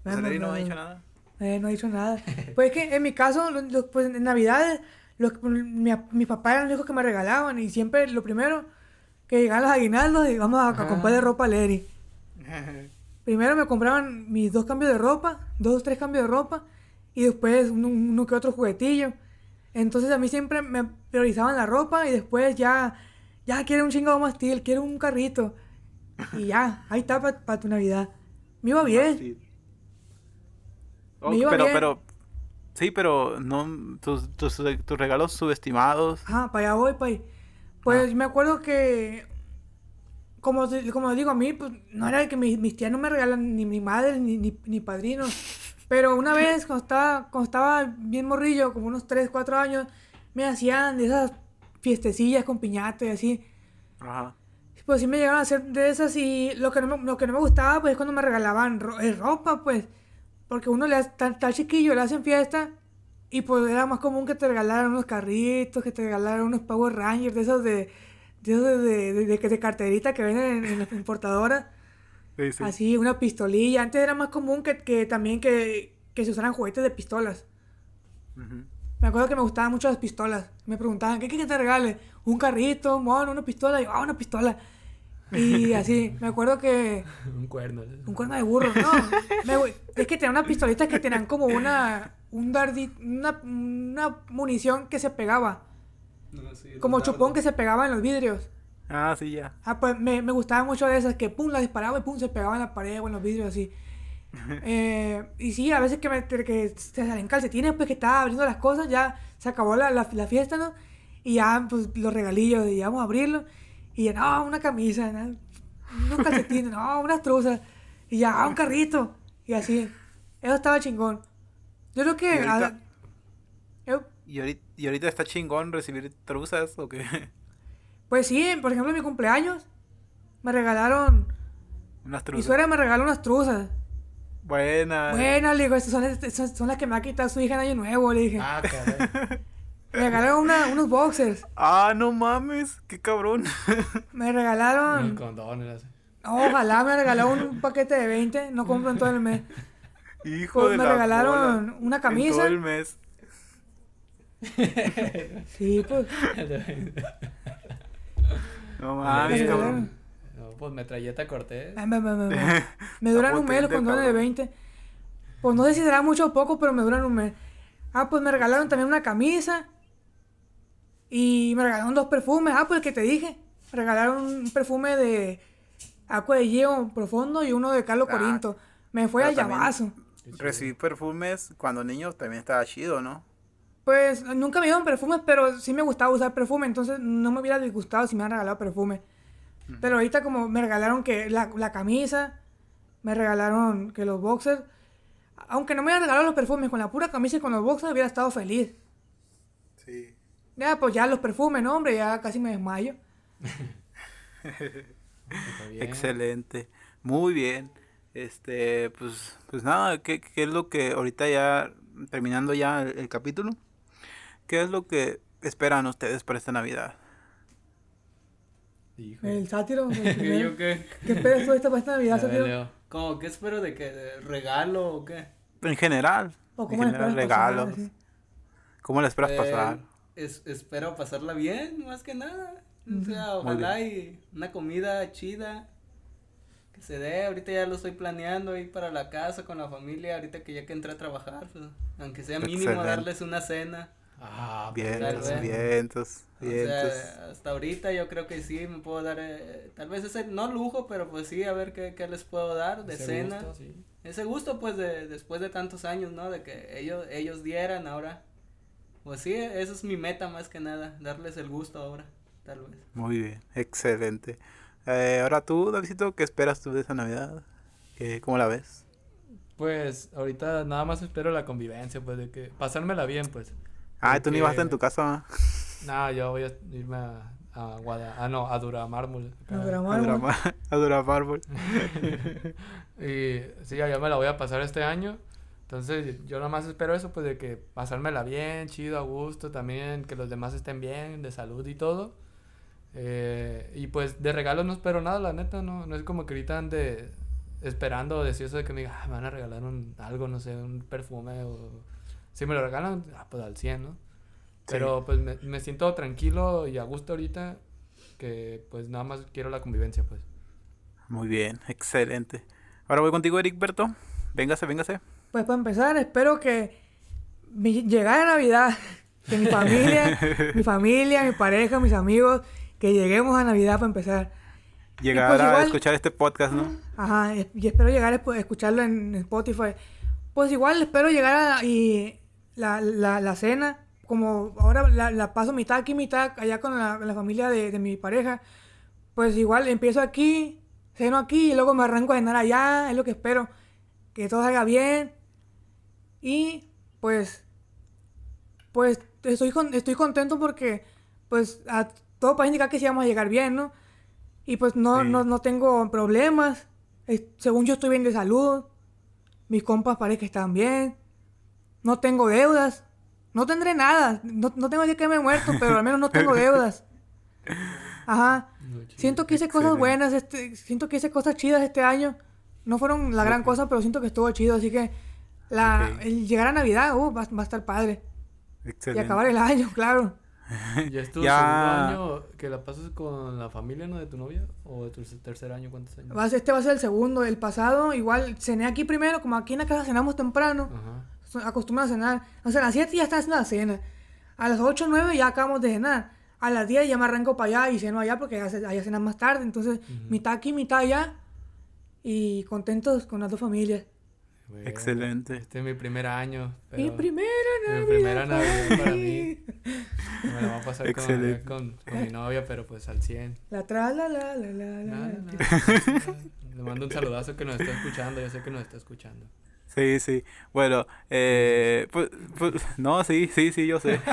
Pues el Eri no ha dicho nada. Eh, no ha dicho nada. Pues es que en mi caso, lo- lo- pues en Navidad, lo mi, mi papá era el único que me regalaban y siempre lo primero que llegaban los aguinaldos y vamos a, a comprarle ropa al Eri. Primero me compraban mis dos cambios de ropa, dos o tres cambios de ropa y después uno, uno que otro juguetillo. Entonces a mí siempre me priorizaban la ropa y después ya, ya quiero un chingado más steel, quiero un carrito. Y ya, ahí está para tu Navidad. Me iba bien. Me iba pero, bien. pero, sí, pero no, tus, tus, tus regalos subestimados. Ajá, para allá voy, ahí. Pues me acuerdo que, como, como digo, a mí, pues, no era que mi- mis tías no me regalan ni mi madre ni, ni, ni padrino. Pero una vez, cuando estaba, cuando estaba bien morrillo, como unos 3, 4 años, me hacían de esas fiestecillas con piñata y así. Ajá. Pues sí me llegaron a hacer de esas y lo que no me, lo que no me gustaba, pues es cuando me regalaban ro- eh, ropa, pues. Porque uno le hace, está, está chiquillo, le hacen fiesta y pues era más común que te regalaran unos carritos, que te regalaran unos Power Rangers, de esos de, de, esos de, de, de- carterita que venden en, en las importadoras. Sí, sí. Así, una pistolilla. Antes era más común que, que también que, que se usaran juguetes de pistolas. Ujú. Me acuerdo que me gustaban mucho las pistolas. Me preguntaban, ¿qué quieres que te regale? ¿Un carrito, un mono, una pistola? Y yo, ah, una pistola. Y así, me acuerdo que... Un cuerno. Un cuerno de burro, no. Me es que tenían unas pistolitas que tenían como una... Un dardi, una, una munición que se pegaba. No, sí, Como chupón que se pegaba en los vidrios. Ah, sí, ya. Ah, pues me, me gustaba mucho de esas que pum, la disparaba y pum, se pegaba en la pared o en los vidrios así. Eh, y sí, a veces que, me, que se salen calcetines, pues que estaba abriendo las cosas, ya se acabó la, la, la fiesta, ¿no? Y ya, pues los regalillos, y ya vamos a abrirlo. Y ya, no, una camisa, ¿no? unos calcetines, no, unas truzas. Y ya, ah, un carrito. Y así. Eso estaba chingón. Yo creo que. ¿Y ahorita? ah, yo- ¿Y ahorita, y ahorita está chingón recibir truzas o qué? pues sí, por ejemplo, en mi cumpleaños me regalaron. Unas Mi truzas. suegra me regaló unas truzas. Buenas. Bueno, le digo, estas son, estas son las que me va a quitar su hija en Año Nuevo, le dije. Ah, caray. Me regalaron una- unos boxers. Ah, no mames, qué cabrón. Me Un regalaron. así. Ojalá me regalaron un paquete de 20. No compro en todo el mes. Hijo Pues de me la regalaron bola. una En camisa. todo el mes. Sí, pues. No Me mames, cabrón. No, pues metralleta Cortés. Me, me- me- me- me duran un mes los condones de cabrón. 20. Pues no sé si será mucho o poco, pero me duran un mes. Ah, pues me regalaron también una camisa. Y me regalaron dos perfumes. Ah, pues el que te dije. Me regalaron un perfume de Aqua de Gio Profundo y uno de Carlos Ah, Corinto. Me fue al llamazo. Recibir perfumes cuando niño también estaba chido, ¿no? Pues nunca me dieron perfumes, pero sí me gustaba usar perfume, entonces no me hubiera disgustado si me hubieran regalado perfume. Pero ahorita como me regalaron que la, la camisa, me regalaron que los boxers, aunque no me hubieran regalado los perfumes, con la pura camisa y con los boxers hubiera estado feliz. Sí. Ya, pues ya los perfumes, no, hombre, ya casi me desmayo. Excelente. Muy bien. Este, pues, pues nada, ¿qué, qué es lo que ahorita ya, terminando ya el, el capítulo? ¿Qué es lo que esperan ustedes para esta Navidad? Hijo. El sátiro. el ¿Qué, yo qué? ¿Qué esperas tú esta para esta Navidad, sátiro? ¿Cómo? ¿Qué espero de que ¿De regalo o qué? En general. ¿O en cómo le general, esperas pasar, regalos. así? ¿Cómo la esperas Eh, pasar? Es- espero pasarla bien, más que nada. O sea, ojalá y una comida chida que se dé. Ahorita ya lo estoy planeando ahí para la casa con la familia. Ahorita que ya que entré a trabajar, pues, aunque sea mínimo Excelente. darles una cena. Ah, pues, Vientos, tal vez. vientos, O vientos. sea, hasta ahorita yo creo que sí me puedo dar, eh, tal vez ese, no lujo, pero pues sí, a ver qué, qué les puedo dar de ese cena. gusto, sí. Ese gusto pues de después de tantos años, ¿no? De que ellos ellos dieran ahora. Pues sí, esa es mi meta más que nada, darles el gusto ahora, tal vez. Muy bien, excelente. Eh, ahora tú, Davidito, ¿qué esperas tú de esa Navidad? ¿Qué, ¿Cómo la ves? Pues ahorita nada más espero la convivencia, pues de que pasármela bien, pues. Ah, tú ni vas en tu casa. No, yo voy a irme a, a Guada, ah no, a Duramármol. A Duramármol. A Duramármol. y sí, ya me la voy a pasar este año. Entonces, yo nada más espero eso, pues de que pasármela bien, chido, a gusto, también que los demás estén bien, de salud y todo. Eh, y pues de regalos no espero nada, la neta, no, no es como que ahorita ande esperando o deseoso de que me diga, "Ah, me van a regalar un, algo, no sé, un perfume o... Si me lo regalan, ah, pues al 100, ¿no? Pero pues me, me siento tranquilo y a gusto ahorita que pues nada más quiero la convivencia, pues. Muy bien, excelente. Ahora voy contigo, Eric Berto. Véngase, véngase. Pues para empezar, espero que mi llegada a Navidad, que mi familia, mi familia, mi pareja, mis amigos, que lleguemos a Navidad para empezar. Llegar pues a igual- escuchar este podcast, ¿no? Ajá, y espero llegar a escucharlo en Spotify. Pues igual espero llegar a y la, la, la cena, como ahora la, la paso mitad aquí, mitad allá con la, la familia de, de mi pareja. Pues igual empiezo aquí, ceno aquí y luego me arranco a cenar allá, es lo que espero. Que todo salga bien. Y pues, pues estoy, con- estoy contento porque pues a todo parece indicar que sí vamos a llegar bien, ¿no? Y pues no, Sí. no, no tengo problemas. Según yo estoy bien de salud. Mis compas parece que están bien. No tengo deudas. No tendré nada. No, no tengo qué me he muerto, pero al menos no tengo deudas. Ajá. Siento que hice cosas buenas, este, siento que hice cosas chidas este año. No fueron la gran cosa, pero siento que estuvo chido, así que la, Ok. el llegar a Navidad, uh, va, va a estar padre. Excelente. Y acabar el año, claro. ¿Ya es tu Ya. segundo año que la pasas con la familia, no? De tu novia. ¿O de tu tercer año? ¿Cuántos años? Va a ser- este va a ser el segundo. El pasado, igual, cené aquí primero, como aquí en la casa cenamos temprano. Ajá. acostumbran a cenar. O sea, a las 7 ya está haciendo la cena. A las 8 o 9 ya acabamos de cenar. A las 10 ya me arranco para allá y ceno allá porque allá, cenan más tarde. Entonces, mitad aquí, mitad allá. Y contentos con las dos familias. Bueno, Excelente. Este es mi primer año. Mi pero primera Mi Navidad. primera Navidad para mí. Me la voy a pasar con, con, con mi novia, pero pues al 100. La tra la la la la. Le mando un saludazo que nos está escuchando. Yo sé que nos está escuchando. Sí, sí. Bueno, eh, pues, pues, no, sí, sí, sí, yo sé.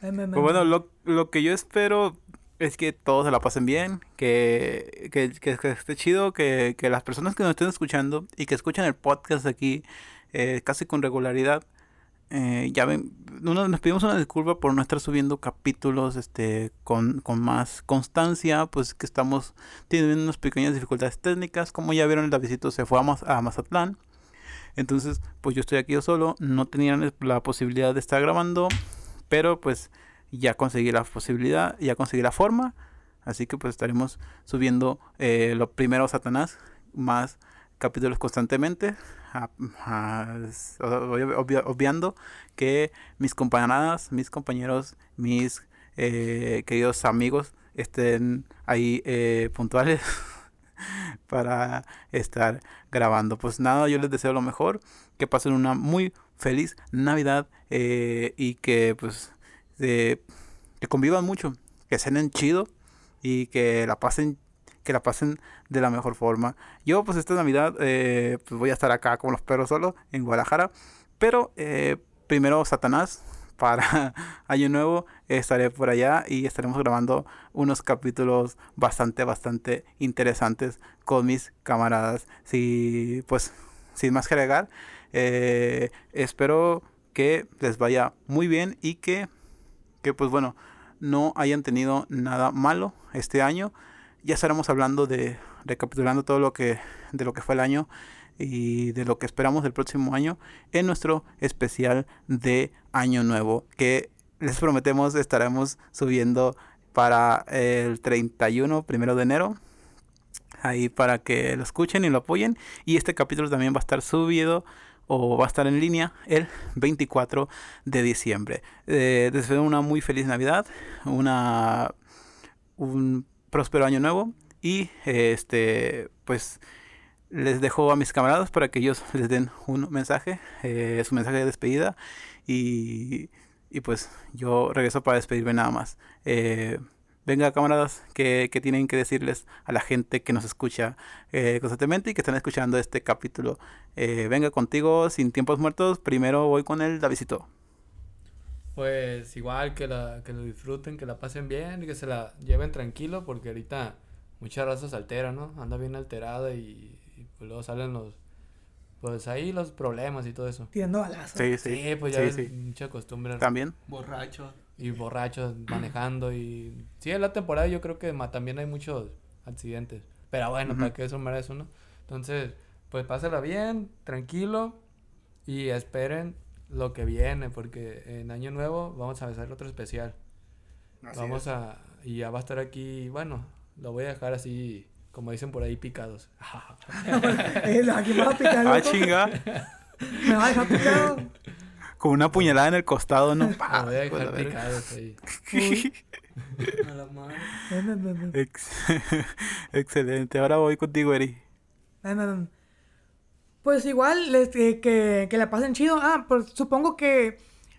Pues bueno, lo, lo que yo espero es que todos se la pasen bien, que, que, que- que esté chido, que, que las personas que nos estén escuchando y que escuchan el podcast aquí eh, casi con regularidad, eh, ya ven, uno- nos pedimos una disculpa por no estar subiendo capítulos este, con, con más constancia, pues que estamos teniendo unas pequeñas dificultades técnicas, como ya vieron el Davidito se fue a, Maz- a Mazatlán, entonces pues yo estoy aquí yo solo, no tenían la posibilidad de estar grabando, pero pues ya conseguí la posibilidad, ya conseguí la forma. Así que pues estaremos subiendo eh, lo primero Satanás, más capítulos constantemente. obviando que mis compañeras, mis compañeros, mis eh, queridos amigos estén ahí eh, puntuales para estar grabando. Pues nada, yo les deseo lo mejor, que pasen una muy feliz Navidad eh, y que pues eh, que convivan mucho, que cenen chido y que la pasen que la pasen de la mejor forma. Yo pues esta Navidad eh, pues voy a estar acá como los perros solos en Guadalajara, pero eh, primero Satanás para Año Nuevo estaré por allá y estaremos grabando unos capítulos bastante bastante interesantes con mis camaradas. Si pues sin más que agregar, eh, espero que les vaya muy bien y que que pues bueno, no hayan tenido nada malo este año. Ya estaremos hablando de recapitulando todo lo que de lo que fue el año y de lo que esperamos del próximo año en nuestro especial de Año Nuevo que les prometemos estaremos subiendo para el 31 primero de enero ahí para que lo escuchen y lo apoyen y este capítulo también va a estar subido o va a estar en línea el 24 de diciembre. Eh, deseo una muy feliz Navidad, una un próspero año nuevo y este pues les dejo a mis camaradas para que ellos les den un mensaje, eh, su mensaje de despedida y, y pues yo regreso para despedirme nada más. Venga, camaradas, ¿qué, qué tienen que decirles a la gente que nos escucha eh, constantemente y que están escuchando este capítulo? Eh, venga contigo, sin tiempos muertos. Primero voy con el Davidito. Pues igual que, la, que lo disfruten, que la pasen bien y que se la lleven tranquilo porque ahorita mucha raza se altera, ¿no? Anda bien alterada y, y pues luego salen los... Pues ahí los problemas y todo eso. Tirando balazos. Sí, Sí, sí. pues ya sí, ves sí. mucha costumbre. También. Borracho. Y borrachos manejando y... Sí, en la temporada yo creo que ma- también hay muchos accidentes. Pero bueno, Ujú. para que eso merece uno. Entonces, pues pásala bien, tranquilo y esperen lo que viene porque en Año Nuevo vamos a hacer otro especial. vamos a... Y ya va a estar aquí, bueno, lo voy a dejar así, como dicen por ahí, picados. Aquí me va a picar, Ah, chinga. Me va a dejar picado. Con una puñalada en el costado, ¿no? Pa, voy a dejar picados ahí. A la madre. Ven, ven, ven. Ex- Excelente. Ahora voy contigo, Eri. Pues igual, este, que, que la pasen chido. Ah, pues supongo que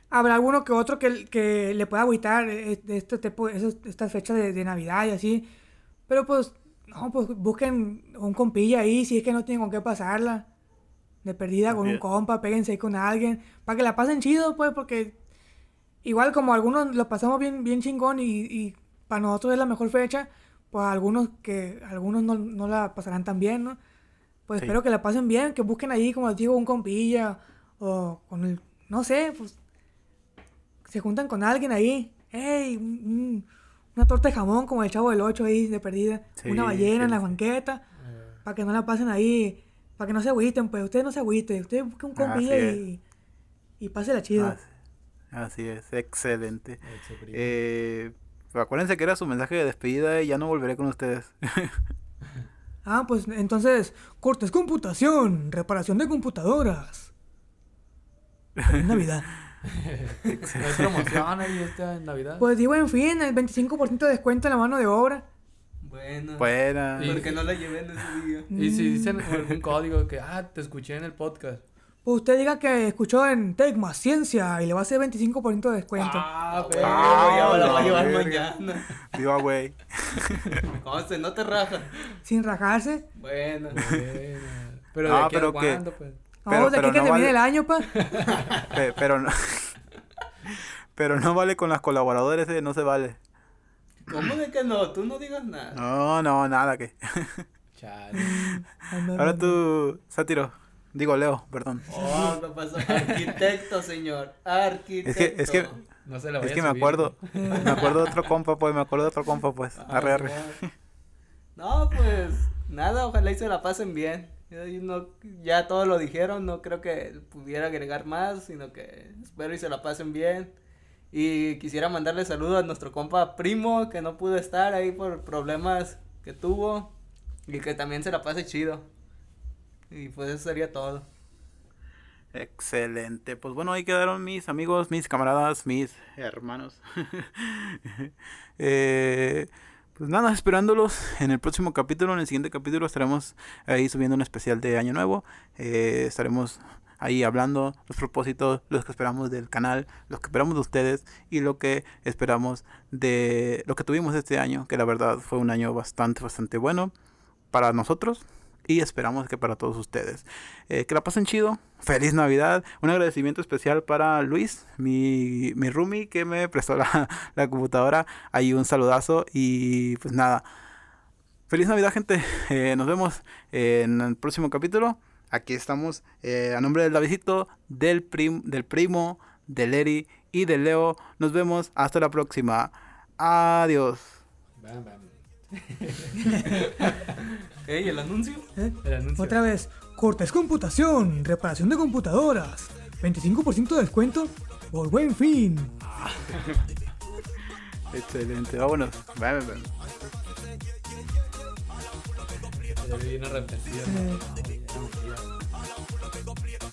habrá alguno que otro que, que le pueda agüitar eh, de este tipo, estas fechas de, de Navidad y así. Pero pues, no, pues busquen un compilla ahí, si es que no tienen con qué pasarla. De perdida con un compa, péguense ahí con alguien. Para que la pasen chido, pues, porque igual como algunos lo pasamos bien, bien chingón y, y para nosotros es la mejor fecha, pues algunos que algunos no, no la pasarán tan bien, ¿no? Pues Sí. espero que la pasen bien, que busquen ahí, como les digo, un compilla o con el, no sé, pues se juntan con alguien ahí. ¡Ey! un- un- una torta de jamón como el chavo del 8 ahí de perdida. Sí, una ballena en la banqueta. Eh, Para que no la pasen ahí. Para que no se agüiten, pues. Ustedes no se agüiten. Ustedes busquen un compilla es. y, y pásela chido. Así, así es, excelente. Eh, acuérdense que era su mensaje de despedida y ya no volveré con ustedes. Ah, pues entonces, cortes computación, reparación de computadoras. Feliz Navidad. ¿No hay promoción ahí esta en Navidad? Pues digo, en fin, el 25% de descuento en la mano de obra. Bueno. Buena. Y- Porque no la llevé en ese día. Y si Mm. dicen algún código que, ah, te escuché en el podcast. Pues usted diga que escuchó en Tecma Ciencia y le va a hacer 25% de descuento. Ah, Ah, pero ya me la voy a llevar verga. mañana. Viva, güey. Conste, no te rajas. Sin rajarse. Bueno. Buena. Pero Ah, de aquí a pero que- cuándo, pues. No, Pero- de aquí pero que no termine vale- el año, pa. Pe- Pero no. Pero no vale con las colaboradores, eh, no se vale. ¿Cómo de que no? Tú no digas nada. No, no, nada que. Chale. Ahora tú, Sátiro. Digo, Leo, perdón. Oh, ¿qué pasó? Arquitecto, señor. Arquitecto. Es que, es que, No se la es voy que a me acuerdo. Me acuerdo de otro compa, pues, me acuerdo de otro compa, pues. Ah, Arre, arre. bueno. No, pues nada, ojalá y se la pasen bien. Yo- yo no, ya todos lo dijeron, no creo que pudiera agregar más, sino que espero y se la pasen bien. Y quisiera mandarle saludos a nuestro compa primo que no pudo estar ahí por problemas que tuvo y que también se la pase chido. Y pues eso sería todo. Excelente. Pues bueno, ahí quedaron mis amigos, mis camaradas, mis hermanos. Eh, pues nada, esperándolos en el próximo capítulo. En el siguiente capítulo estaremos ahí subiendo un especial de Año Nuevo. Eh, estaremos ahí hablando los propósitos, los que esperamos del canal, los que esperamos de ustedes y lo que esperamos de lo que tuvimos este año, que la verdad fue un año bastante, bastante bueno para nosotros y esperamos que para todos ustedes. Eh, que la pasen chido. Feliz Navidad. Un agradecimiento especial para Luis, mi, mi roomie que me prestó la, la computadora. Ahí un saludazo y pues nada. Feliz Navidad gente. Eh, nos vemos en el próximo capítulo. Aquí estamos eh, a nombre del Davidito, del, prim, del primo, del Eri y del Leo. Nos vemos hasta la próxima. Adiós. Bam, bam. Ey, ¿el anuncio? ¿Eh? El anuncio. Otra vez, cortes computación, reparación de computadoras, 25% de descuento por buen fin. Excelente. Vámonos. Bye, bye, Ahora